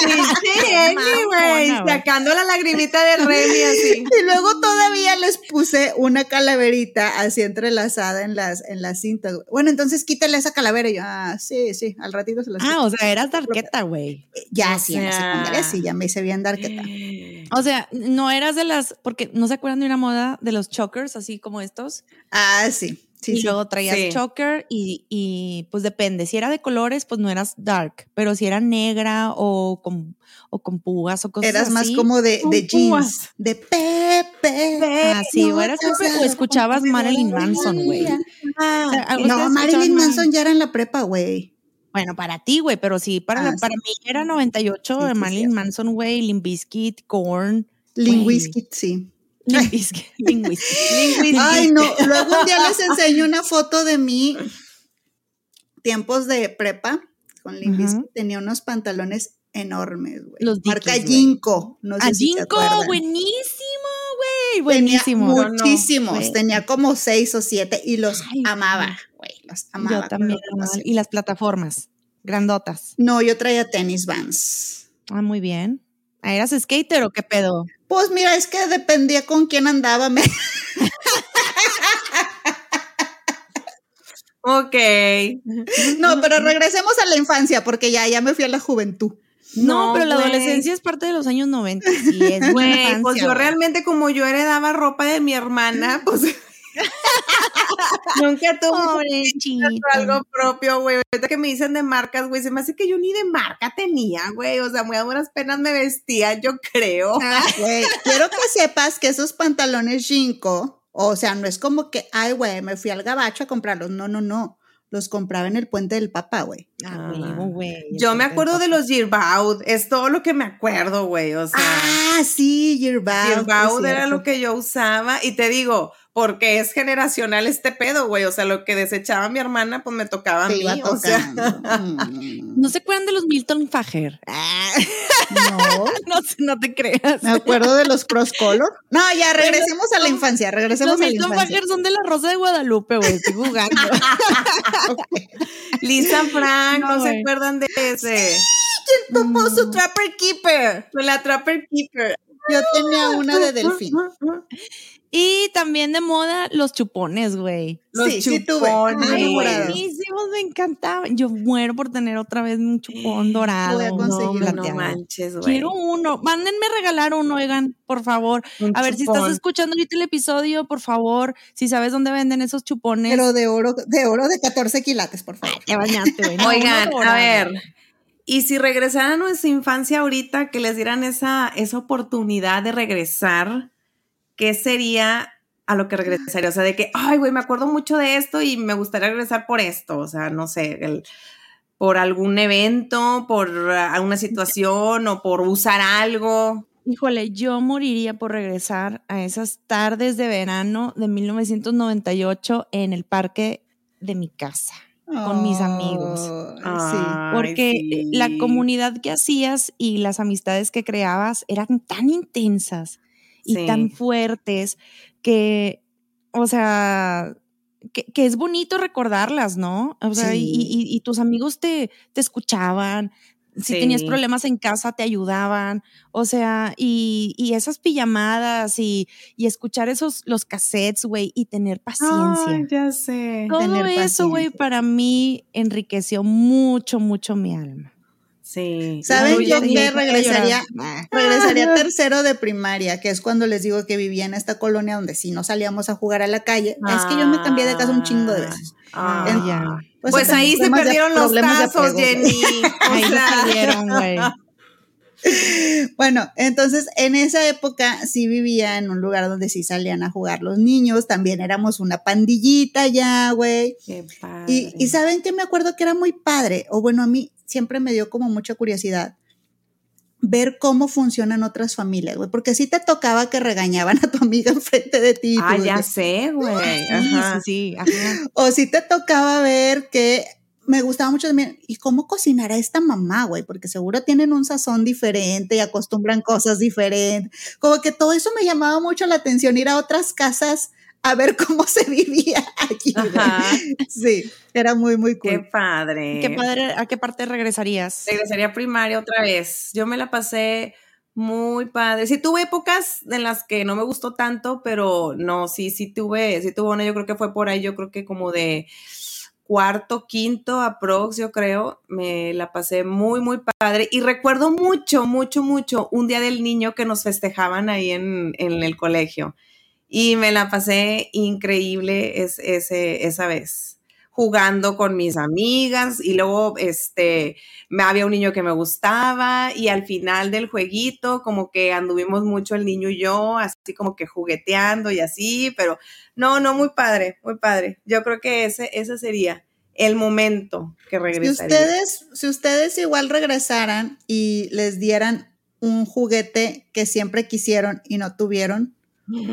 Sí, sí, güey. Sacando la lagrimita de Remy así. Y luego todavía les puse una calaverita así entrelazada en las, en las cintas. Bueno, entonces quítale esa calavera. Y yo, ah, sí, sí, al ratito se las Ah, quito. o sea, eras darqueta, güey. Ya, o sí, en la sea. secundaria sí, ya me hice bien darqueta. O sea, no eras de las, porque no se acuerdan de una moda de los chokers, así como estos. Ah, sí. Sí, y sí. luego traías Sí. choker y, y, pues depende, si era de colores pues no eras dark, pero si era negra o con, o con púas o cosas Eras más así, como de, de jeans, de Pepe. así, o, eras siempre- o escuchabas Marilyn Manson, güey. Ah, O sea, ¿a No, Marilyn Manson ya era en la prepa, güey. Bueno, para ti, güey, pero sí, para, Ah, la- para mí era 98 Sí, de sí, Marilyn. Manson, güey, Limp Bizkit, Korn. Linguistic, sí. Bizkit. Ay, no. Luego un día les enseño una foto de mí, tiempos de prepa, con Ajá. Bizkit. Tenía unos pantalones enormes, güey. Los Marca. Jinko. No sé A si te Jinko, buenísimo, güey, Tenía buenísimo. No, muchísimos. Tenía como seis o siete y los Ay, amaba, güey. Los amaba. Yo también. Y las plataformas, grandotas. No, yo traía tenis Vans. Ah, muy bien. Ah, ¿Eras skater o qué pedo? Pues mira, es que dependía con quién andaba. me- Ok. No, pero regresemos a la infancia porque ya, ya me fui a la juventud. No, No, pero la adolescencia es parte de los años 90. Sí, es Güey, pues yo realmente como yo heredaba ropa de mi hermana, pues nunca tuve algo propio, güey. Ahorita que me dicen de marcas, güey, se me hace que yo ni de marca tenía, güey. O sea, muy a buenas penas me vestía, yo creo. Güey, quiero que sepas que esos pantalones Jinko, o sea, no es como que, ay, güey, me fui al gabacho a comprarlos. No, no, no. Los compraba en el puente del Papa, güey. Ah, güey. Yo me acuerdo de los Yearbound, es todo lo que me acuerdo, güey. O sea, Ah, sí. Yearbound es era lo que yo usaba. Y te digo, porque es generacional este pedo, güey. O sea, lo que desechaba mi hermana, pues me tocaba a Te mí. iba O sea. Mm, ¿No se acuerdan de los Milton Fager? no. no, sé, no te creas. Me acuerdo de los cross color. No, ya, regresemos a la infancia, regresemos Los a la Milton infancia. Fager son de la Rosa de Guadalupe, güey. Estoy jugando. Lisa Frank, No, ¿no, se acuerdan de ese? ¿Quién tomó su Trapper Keeper? La Trapper Keeper. Yo tenía una de delfín. Y también de moda los chupones, güey. Los sí, sí tuve. chupones, Ay, güey. morado. Buenísimos, me encantaban. Yo muero por tener otra vez un chupón dorado. Voy a conseguir no, no manches, güey. Quiero uno. Mándenme a regalar uno, oigan, por favor. Un A ver, si estás escuchando ahorita el episodio, por favor, si sabes dónde venden esos chupones. Pero de oro, de oro de 14 quilates, por favor. te bañaste, güey. No, Oigan, a ver. Y si regresaran a nuestra infancia ahorita, que les dieran esa, esa oportunidad de regresar, ¿qué sería a lo que regresaría? O sea, de que, ay, güey, me acuerdo mucho de esto y me gustaría regresar por esto. O sea, no sé, el- por algún evento, por alguna situación o por usar algo. Híjole, yo moriría por regresar a esas tardes de verano de 1998 en el parque de mi casa. con mis amigos. Sí. Porque sí. la comunidad que hacías y las amistades que creabas eran tan intensas y Sí. tan fuertes que, o sea, que, que es bonito recordarlas, ¿no? O sea, y, Sí. y- y tus amigos te, te escuchaban. Si Sí. tenías problemas en casa, te ayudaban. O sea, y, y esas pijamadas y, y escuchar esos, los cassettes, güey, y tener paciencia. Ay, ya sé. Todo tener eso, güey, para mí enriqueció mucho, mucho mi alma. Sí. ¿Saben yo que regresaría? llorar. Regresaría a tercero de primaria, que es cuando les digo que vivía en esta colonia donde sí no salíamos a jugar a la calle. Es que yo me cambié de casa un chingo de veces. Ah, Ah, En-. Pues, aprendí ahí se de- perdieron los tazos. Jenny. Ahí sea, perdieron, güey. Bueno, entonces en esa época sí vivía en un lugar donde sí salían a jugar los niños, también éramos una pandillita ya, güey. Qué padre. Y, y saben que me acuerdo que era muy padre, o bueno, a mí siempre me dio como mucha curiosidad ver cómo funcionan otras familias, güey, porque sí te tocaba que regañaban a tu amiga enfrente de ti. Ah, ya sé, güey. Ajá. sí, sí. ajá. O sí te tocaba ver que me gustaba mucho también, ¿y cómo cocinará esta mamá, güey? Porque seguro tienen un sazón diferente y acostumbran cosas diferentes. Como que todo eso me llamaba mucho la atención, ir a otras casas a ver cómo se vivía allí. Ajá. Sí, era muy, muy Qué cool. padre. ¿Qué padre, ¿A qué parte regresarías? Regresaría a primaria otra vez. Yo me la pasé muy padre. Sí tuve épocas en las que no me gustó tanto, pero no, sí, sí tuve, sí tuve una, yo creo que fue por ahí, yo creo que como de cuarto, quinto aprox, yo creo, me la pasé muy, muy padre. Y recuerdo mucho, mucho, mucho un día del niño que nos festejaban ahí en, en el colegio. Y me la pasé increíble es, ese, esa vez jugando con mis amigas y luego este me había un niño que me gustaba y al final del jueguito como que anduvimos mucho el niño y yo así como que jugueteando y así pero no no muy padre muy padre yo creo que ese ese sería el momento que regresaría. Si ustedes si ustedes igual regresaran y les dieran un juguete que siempre quisieron y no tuvieron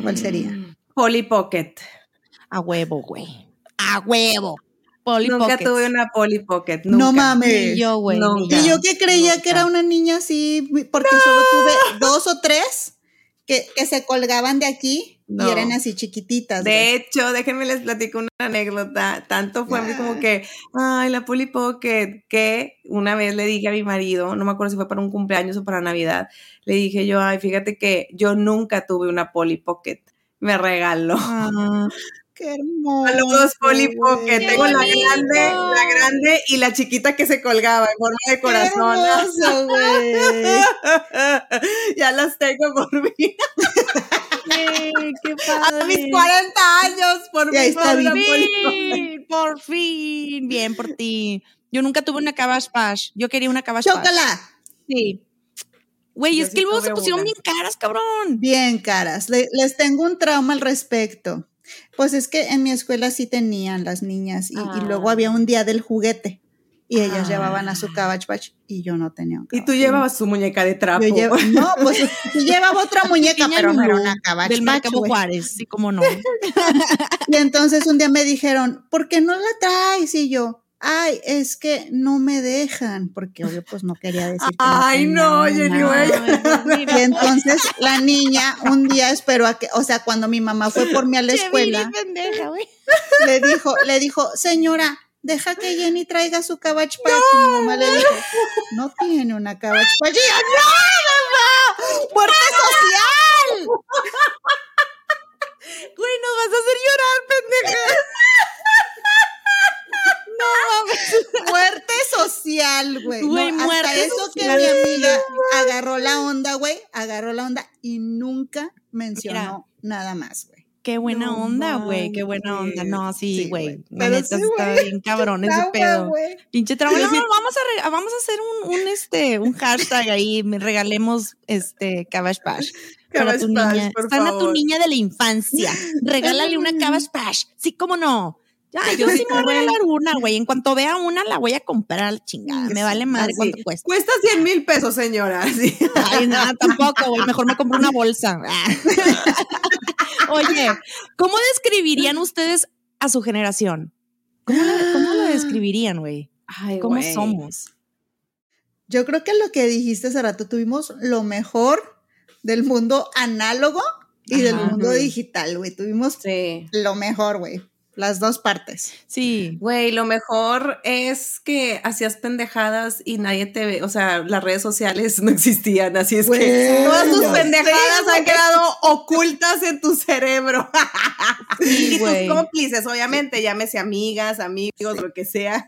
¿cuál sería? Polly Pocket. A huevo, güey. A huevo. nunca tuve una Polly Pocket. No mames. yo, güey. Y yo que creía que era una niña así, porque solo tuve dos o tres que, que se colgaban de aquí y eran así chiquititas. De hecho, déjenme les platico una anécdota. Tanto fue mí como que, ay, la Polly Pocket, que una vez le dije a mi marido, no me acuerdo si fue para un cumpleaños o para Navidad, le dije yo, ay, fíjate que yo nunca tuve una Polly Pocket. Me regaló. Ah. Qué hermoso. Saludos, Polly Pocket. Tengo la grande, la grande y la chiquita que se colgaba en forma de corazón. Qué hermoso, ya las tengo por mí. qué padre. A mis 40 años, por Ya fin. Por fin. Bien por ti. Yo nunca tuve una Cabbage Patch. Yo quería una Cabbage Patch. Chócala. Sí. Güey, Yo es sí que luego se pusieron una. bien caras, cabrón. Bien caras. Le- les tengo un trauma al respecto. Pues es que en mi escuela sí tenían las niñas y, y luego Ah. había un día del juguete y ellas Ah. llevaban a su Cabbage Patch y yo no tenía un Y tú llevabas tu muñeca de trapo. Yo llevo- no, pues yo llevaba otra muñeca, pero no era una Cabbage Del Patch. Juárez. Sí, cómo no. Y entonces un día me dijeron, ¿por qué no la traes? Y yo, ay, es que no me dejan, porque obvio pues no quería decir que Ay, no. Jenny, güey. Y entonces la niña un día esperó a que, o sea, cuando mi mamá fue por mí a la escuela, le dijo, le dijo, señora, deja que Jenny traiga su Cabbage Patch. Y mi mamá le dijo, no tiene una Cabbage Patch. Y yo, ¡no, mamá! ¡Muerte social! Güey, nos vas a hacer llorar, pendeja. Muerte social, güey. No, Güey, hasta eso social. que mi amiga agarró la onda, güey, agarró la onda y nunca mencionó nada más, güey. Qué buena No onda, güey. Qué buena onda. No, sí, Sí, güey. La Pero neta sí, está bien cabrón ese Trauma, pedo. güey. Pinche trauma. No, sí- vamos a vamos a hacer un, un este un hashtag ahí, me regalemos este Cabbage. Para Cabbage niña. por Sana a tu favor. niña de la infancia. Regálale una Cabbage Patch. Sí, cómo no. Ya, yo sí me voy a regalar una, güey. En cuanto vea una, la voy a comprar chingada. Me vale madre Así. cuánto cuesta. Cuesta 100 mil pesos, señora. Sí. Ay, nada, tampoco, güey. Mejor me compro una bolsa. Oye, ¿cómo describirían ustedes a su generación? ¿Cómo, la- cómo lo describirían, güey? Ay, ¿Cómo somos? Yo creo que lo que dijiste hace rato, tuvimos lo mejor del mundo análogo y del mundo digital, güey. Tuvimos Sí. lo mejor, güey. Las dos partes. Sí. Güey, lo mejor es que hacías pendejadas y nadie te ve, o sea, las redes sociales no existían, así es que todas tus pendejadas han quedado ocultas en tu cerebro. Sí, y güey. tus cómplices, obviamente, llámese amigas, amigos, lo que sea,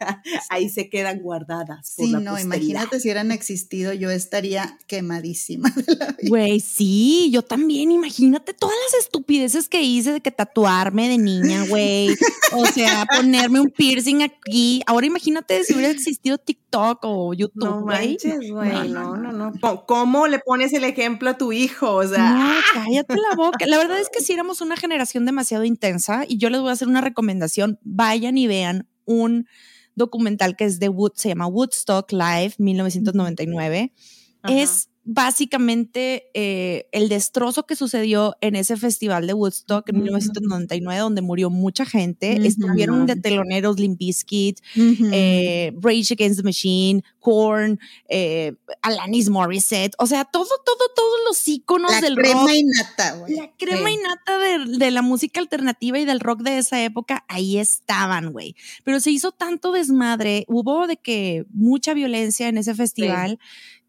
ahí se quedan guardadas. por Sí, la no, posteridad. imagínate si hubieran existido, yo estaría quemadísima de la vida. Güey, sí, yo también, imagínate todas las estupideces que hice de que tatuarme de niña, güey. O sea, ponerme un piercing aquí. Ahora imagínate si hubiera existido TikTok o YouTube, No manches, güey, No, no, no. ¿Cómo- ¿Cómo le pones el ejemplo a tu hijo? O sea, No, cállate la boca. La verdad es que sí éramos una generación demasiado intensa y yo les voy a hacer una recomendación. Vayan y vean un documental que es de Wood, se llama Woodstock Live 1999. Ajá. Es básicamente eh, el destrozo que sucedió en ese festival de Woodstock en 1999, donde murió mucha gente. Estuvieron de teloneros Limp Bizkit, eh, Rage Against the Machine, Korn, eh, Alanis Morissette, o sea, todo, todo, todos los íconos la del crema rock. y nata, güey. La crema Sí. y nata de, de la música alternativa y del rock de esa época, ahí estaban, güey. Pero se hizo tanto desmadre, hubo de que mucha violencia en ese festival,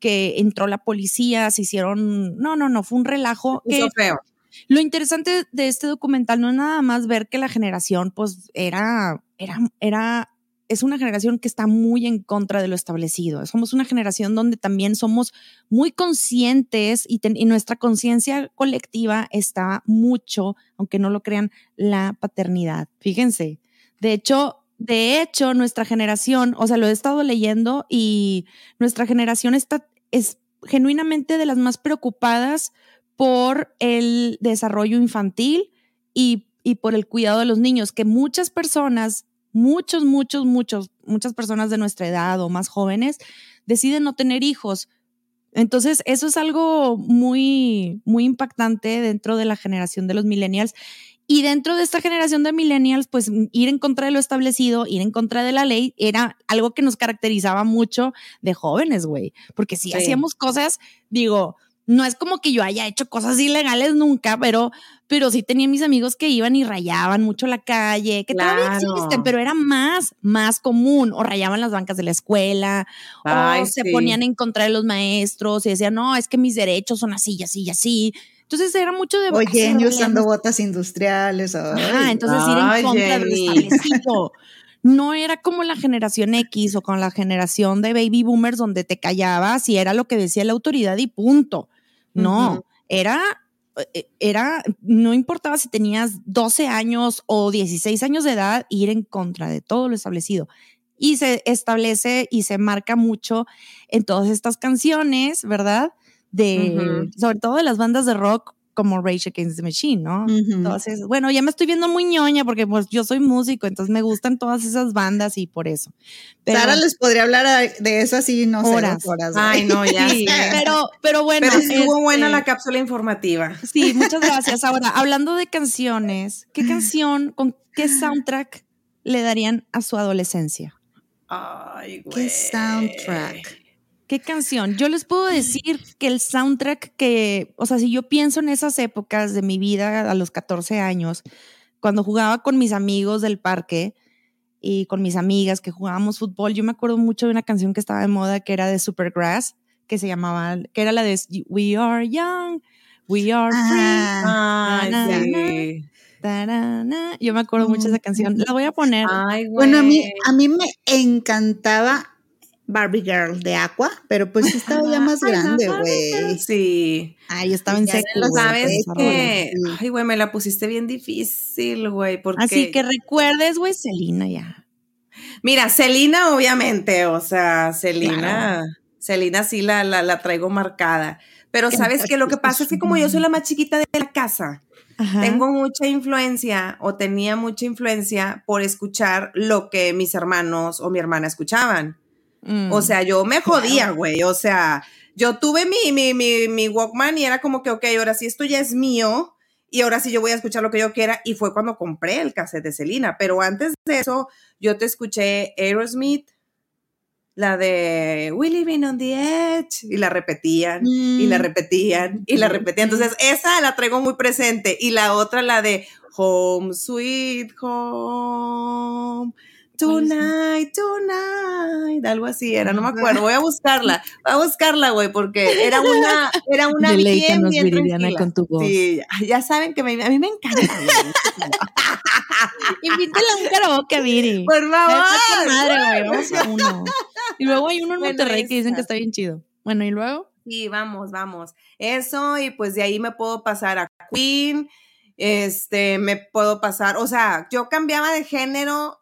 que entró la policía, se hicieron, no, no, no, fue un relajo. puso que feo. lo interesante de este documental no es nada más ver que la generación, pues, era, era, era es una generación que está muy en contra de lo establecido. Somos una generación donde también somos muy conscientes y, y nuestra conciencia colectiva está mucho, aunque no lo crean, la paternidad. Fíjense, de hecho, de hecho, nuestra generación, o sea, lo he estado leyendo y nuestra generación está, es genuinamente de las más preocupadas por el desarrollo infantil y, y por el cuidado de los niños, que muchas personas, muchos, muchos, muchos, muchas personas de nuestra edad o más jóvenes deciden no tener hijos. Entonces, eso es algo muy, muy impactante dentro de la generación de los millennials. Y dentro de esta generación de millennials, pues ir en contra de lo establecido, ir en contra de la ley, era algo que nos caracterizaba mucho de jóvenes, güey. Porque si hacíamos cosas, digo, no es como que yo haya hecho cosas ilegales nunca, pero, pero sí tenía mis amigos que iban y rayaban mucho la calle, que todavía existen, pero era más, más común, o rayaban las bancas de la escuela, o se ponían en contra de los maestros y decían, no, es que mis derechos son así, y así, y así. Entonces era mucho de... Oye, yo usando botas industriales. Ah, entonces ir en contra de lo establecido. No era como la generación X o con la generación de baby boomers donde te callabas y era lo que decía la autoridad y punto. No, era eh, era, no importaba si tenías 12 años o 16 años de edad, ir en contra de todo lo establecido. Y se establece y se marca mucho en todas estas canciones, ¿verdad? De, sobre todo de las bandas de rock como Rage Against the Machine, ¿no? Entonces, bueno, ya me estoy viendo muy ñoña porque pues yo soy músico, entonces me gustan todas esas bandas y por eso. Pero, Sara les podría hablar de eso así, no horas. horas Ay, no, ya. pero, pero bueno. Pero estuvo buena este la cápsula informativa. Sí, muchas gracias. Ahora, hablando de canciones, ¿qué canción, con qué soundtrack le darían a su adolescencia? Ay, güey. ¿Qué soundtrack? ¿Qué canción? Yo les puedo decir que el soundtrack que, o sea, si yo pienso en esas épocas de mi vida a los 14 años, cuando jugaba con mis amigos del parque y con mis amigas que jugábamos fútbol, yo me acuerdo mucho de una canción que estaba de moda que era de Supergrass, que se llamaba, que era la de We Are Young, We Are Free. Ah, sí. Yo me acuerdo mucho de esa canción. La voy a poner. bueno, a mí, a mí me encantaba Barbie Girl de Aqua, pero pues estaba ya más grande, güey. Sí. Ay, estaba en seco. Sabes que, ay, güey, me la pusiste bien difícil, güey, porque. Así que recuerdes, güey, Celina ya. Mira, Celina, obviamente, o sea, Celina, Celina sí la, la, traigo marcada. Pero sabes que lo que pasa es que como yo soy la más chiquita de la casa, tengo mucha influencia o tenía mucha influencia por escuchar lo que mis hermanos o mi hermana escuchaban. O sea, yo me jodía, güey. O sea, yo tuve mi, mi, mi, mi, Walkman y era como que, ok, ahora sí esto ya es mío y ahora sí yo voy a escuchar lo que yo quiera. Y fue cuando compré el cassette de Selena. Pero antes de eso, yo te escuché Aerosmith, la de We Living on the Edge, y la repetían, y la mm. repetían, y la repetían. Entonces, esa la traigo muy presente. Y la otra, la de Home Sweet Home. Tonight, tonight, algo así era, no me acuerdo, voy a buscarla, voy a buscarla, güey, porque era una, era una bien, bien con tu voz. Sí, ya saben que a mí me encanta, Invítala a un karaoke, Viri. Por favor. madre, güey, vamos a uno. Y luego hay uno en Monterrey que dicen que está bien chido. Bueno, ¿y luego? Sí, vamos, vamos. Eso, y pues de ahí me puedo pasar a Queen, este, me puedo pasar, o sea, yo cambiaba de género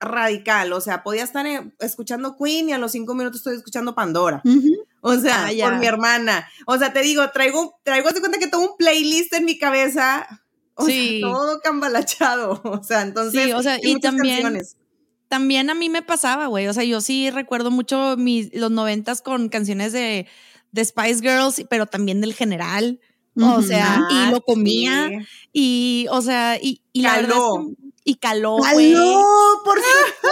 radical, o sea, podía estar escuchando Queen y a los cinco minutos estoy escuchando Pandora. O sea, ah, por mi hermana. O sea, te digo, traigo, traigo de cuenta que tengo un playlist en mi cabeza. O sí. Sea, todo cambalachado. O sea, entonces. Sí, o sea, y también. También a mí me pasaba, güey. O sea, yo sí recuerdo mucho mis, los noventas con canciones de, de Spice Girls, pero también del general. O sea, y lo comía. Y, o sea, y, y la verdad y caló. ¡Caló! ¡Por supuesto!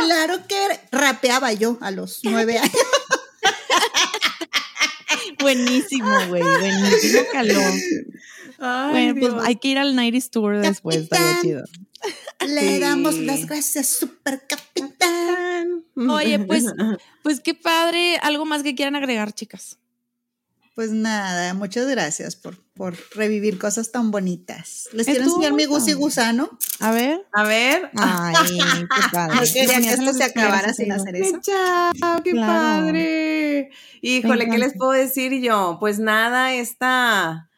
claro que rapeaba yo a los nueve años. Buenísimo, güey. Buenísimo caló. bueno, pues hay que ir al 90 Tour después, estaría chido. Le damos las gracias, super capitán. Oye, pues, pues qué padre. ¿Algo más que quieran agregar, chicas? Pues nada, muchas gracias por, por revivir cosas tan bonitas. ¿Les quiero enseñar mi gusi gusano? A ver. A ver. Ay, qué padre. Quería que esto se acabara sin hacer ¡Qué eso. chao! ¡Qué Claro. padre! Híjole, ¿qué les puedo decir yo? Pues nada, esta,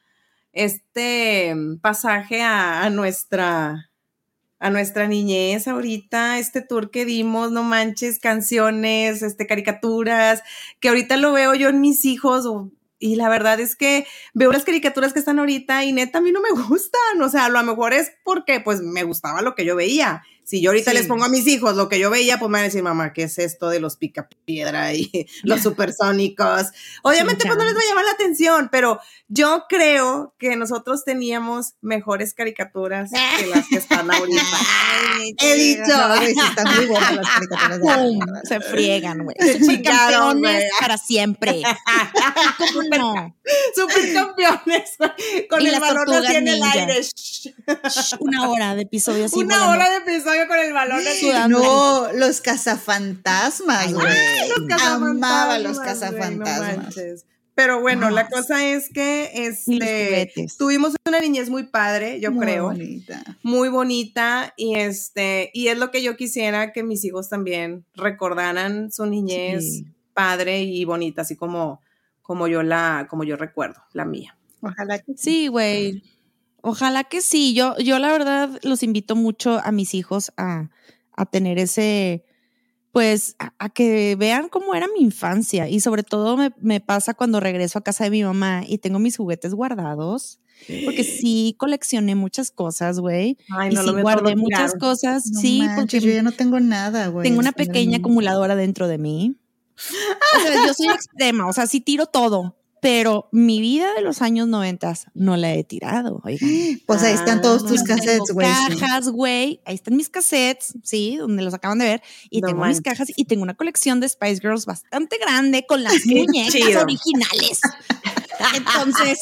este pasaje a, a nuestra a nuestra niñez ahorita, este tour que dimos, no manches, canciones, este, caricaturas, que ahorita lo veo yo en mis hijos, o- y la verdad es que veo las caricaturas que están ahorita y neta a mí no me gustan, o sea, a lo mejor es porque pues me gustaba lo que yo veía. Si yo ahorita Sí. les pongo a mis hijos lo que yo veía, pues me van a decir, mamá, ¿qué es esto de los picapiedra y los supersónicos? Obviamente, pues no les va a llamar la atención, pero yo creo que nosotros teníamos mejores caricaturas que las que están ahorita. He dicho. No, sí están muy buenas las caricaturas Se friegan, güey. Se chingaron, Campeones güey. para siempre. ¿Cómo no? Supercampeones con Y el balón así en el aire. Shh, Una hora de episodio así. Una volando. hora de episodio con el balón así. Sudando. No, los cazafantasmas, güey. Los cazafantasmas, Amaba los güey, no cazafantasmas. manches. Pero bueno, la cosa es que este, tuvimos una niñez muy padre, yo Muy creo. bonita. muy bonita y este y es lo que yo quisiera que mis hijos también recordaran su niñez Sí. padre y bonita así como como yo la como yo recuerdo la mía Ojalá que Sí, güey. Ojalá que sí. Yo, yo la verdad los invito mucho a mis hijos a, a tener ese, pues, a, a que vean cómo era mi infancia. Y sobre todo me, me pasa cuando regreso a casa de mi mamá y tengo mis juguetes guardados. Porque sí coleccioné muchas cosas, güey. Ay, Y no, lo sí guardé muchas cosas. No sí, manches, porque yo ya no tengo nada, güey. tengo una pequeña acumuladora dentro de mí. O sea, yo soy extrema, o sea, sí tiro todo, pero mi vida de los años noventas no la he tirado, oigan. Pues ahí están todos Ah, tus cassettes, güey. cajas, güey. Ahí están mis cassettes, sí, donde los acaban de ver. Y No tengo mis cajas y tengo una colección de Spice Girls bastante grande con las muñecas originales. Entonces,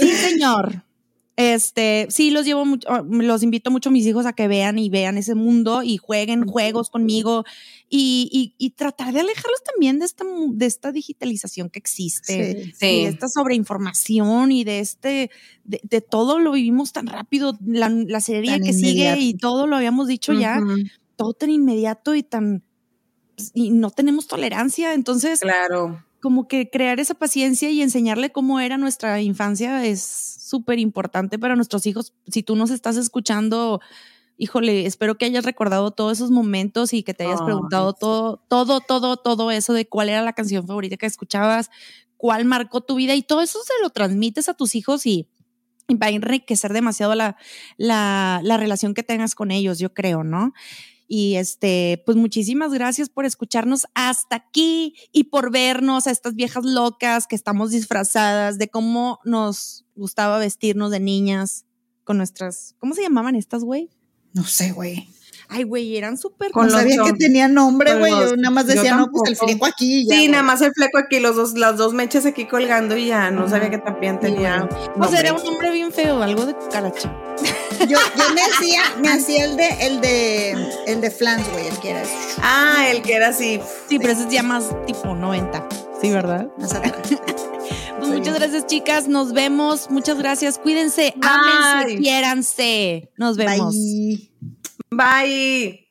sí, señor. Este, sí, los llevo mucho, ah, los invito mucho a mis hijos a que vean y vean ese mundo y jueguen juegos conmigo y, y- y tratar de alejarlos también de esta, de esta digitalización que existe Sí. De esta sobreinformación y de este, de, de todo lo vivimos tan rápido, la, la serie Tan que sigue y todo lo habíamos dicho ya, todo tan inmediato y tan, pues, y no tenemos tolerancia, entonces claro como que crear esa paciencia y enseñarle cómo era nuestra infancia es súper importante para nuestros hijos. Si tú nos estás escuchando, híjole, espero que hayas recordado todos esos momentos y que te hayas Ay, preguntado sí. todo, todo, todo, todo eso de cuál era la canción favorita que escuchabas, cuál marcó tu vida y todo eso se lo transmites a tus hijos y y va a enriquecer demasiado la, la, la relación que tengas con ellos, yo creo, ¿no? Y este, pues muchísimas gracias por escucharnos hasta aquí y por vernos a estas viejas locas que estamos disfrazadas de cómo nos gustaba vestirnos de niñas con nuestras, ¿cómo se llamaban estas, güey? No sé, güey. Ay, güey, eran súper Con No sabía que tenía nombre, güey. Yo nada más decía, no, pues el fleco aquí. y ya, sí nada más el fleco aquí los dos las dos mechas aquí colgando y ya no sabía que también tenía Pues era nombre. un nombre bien feo, algo de cucaracha. Yo, yo me hacía, me hacía el de, el de, el de Flans, güey, el que era así, ah el que era así Sí, pero ese es ya más tipo 90. Sí, ¿verdad? más atrás. Pues muchas gracias, chicas. Nos vemos. Muchas gracias. Cuídense, Bye. quiéranse. Nos vemos. Bye. bye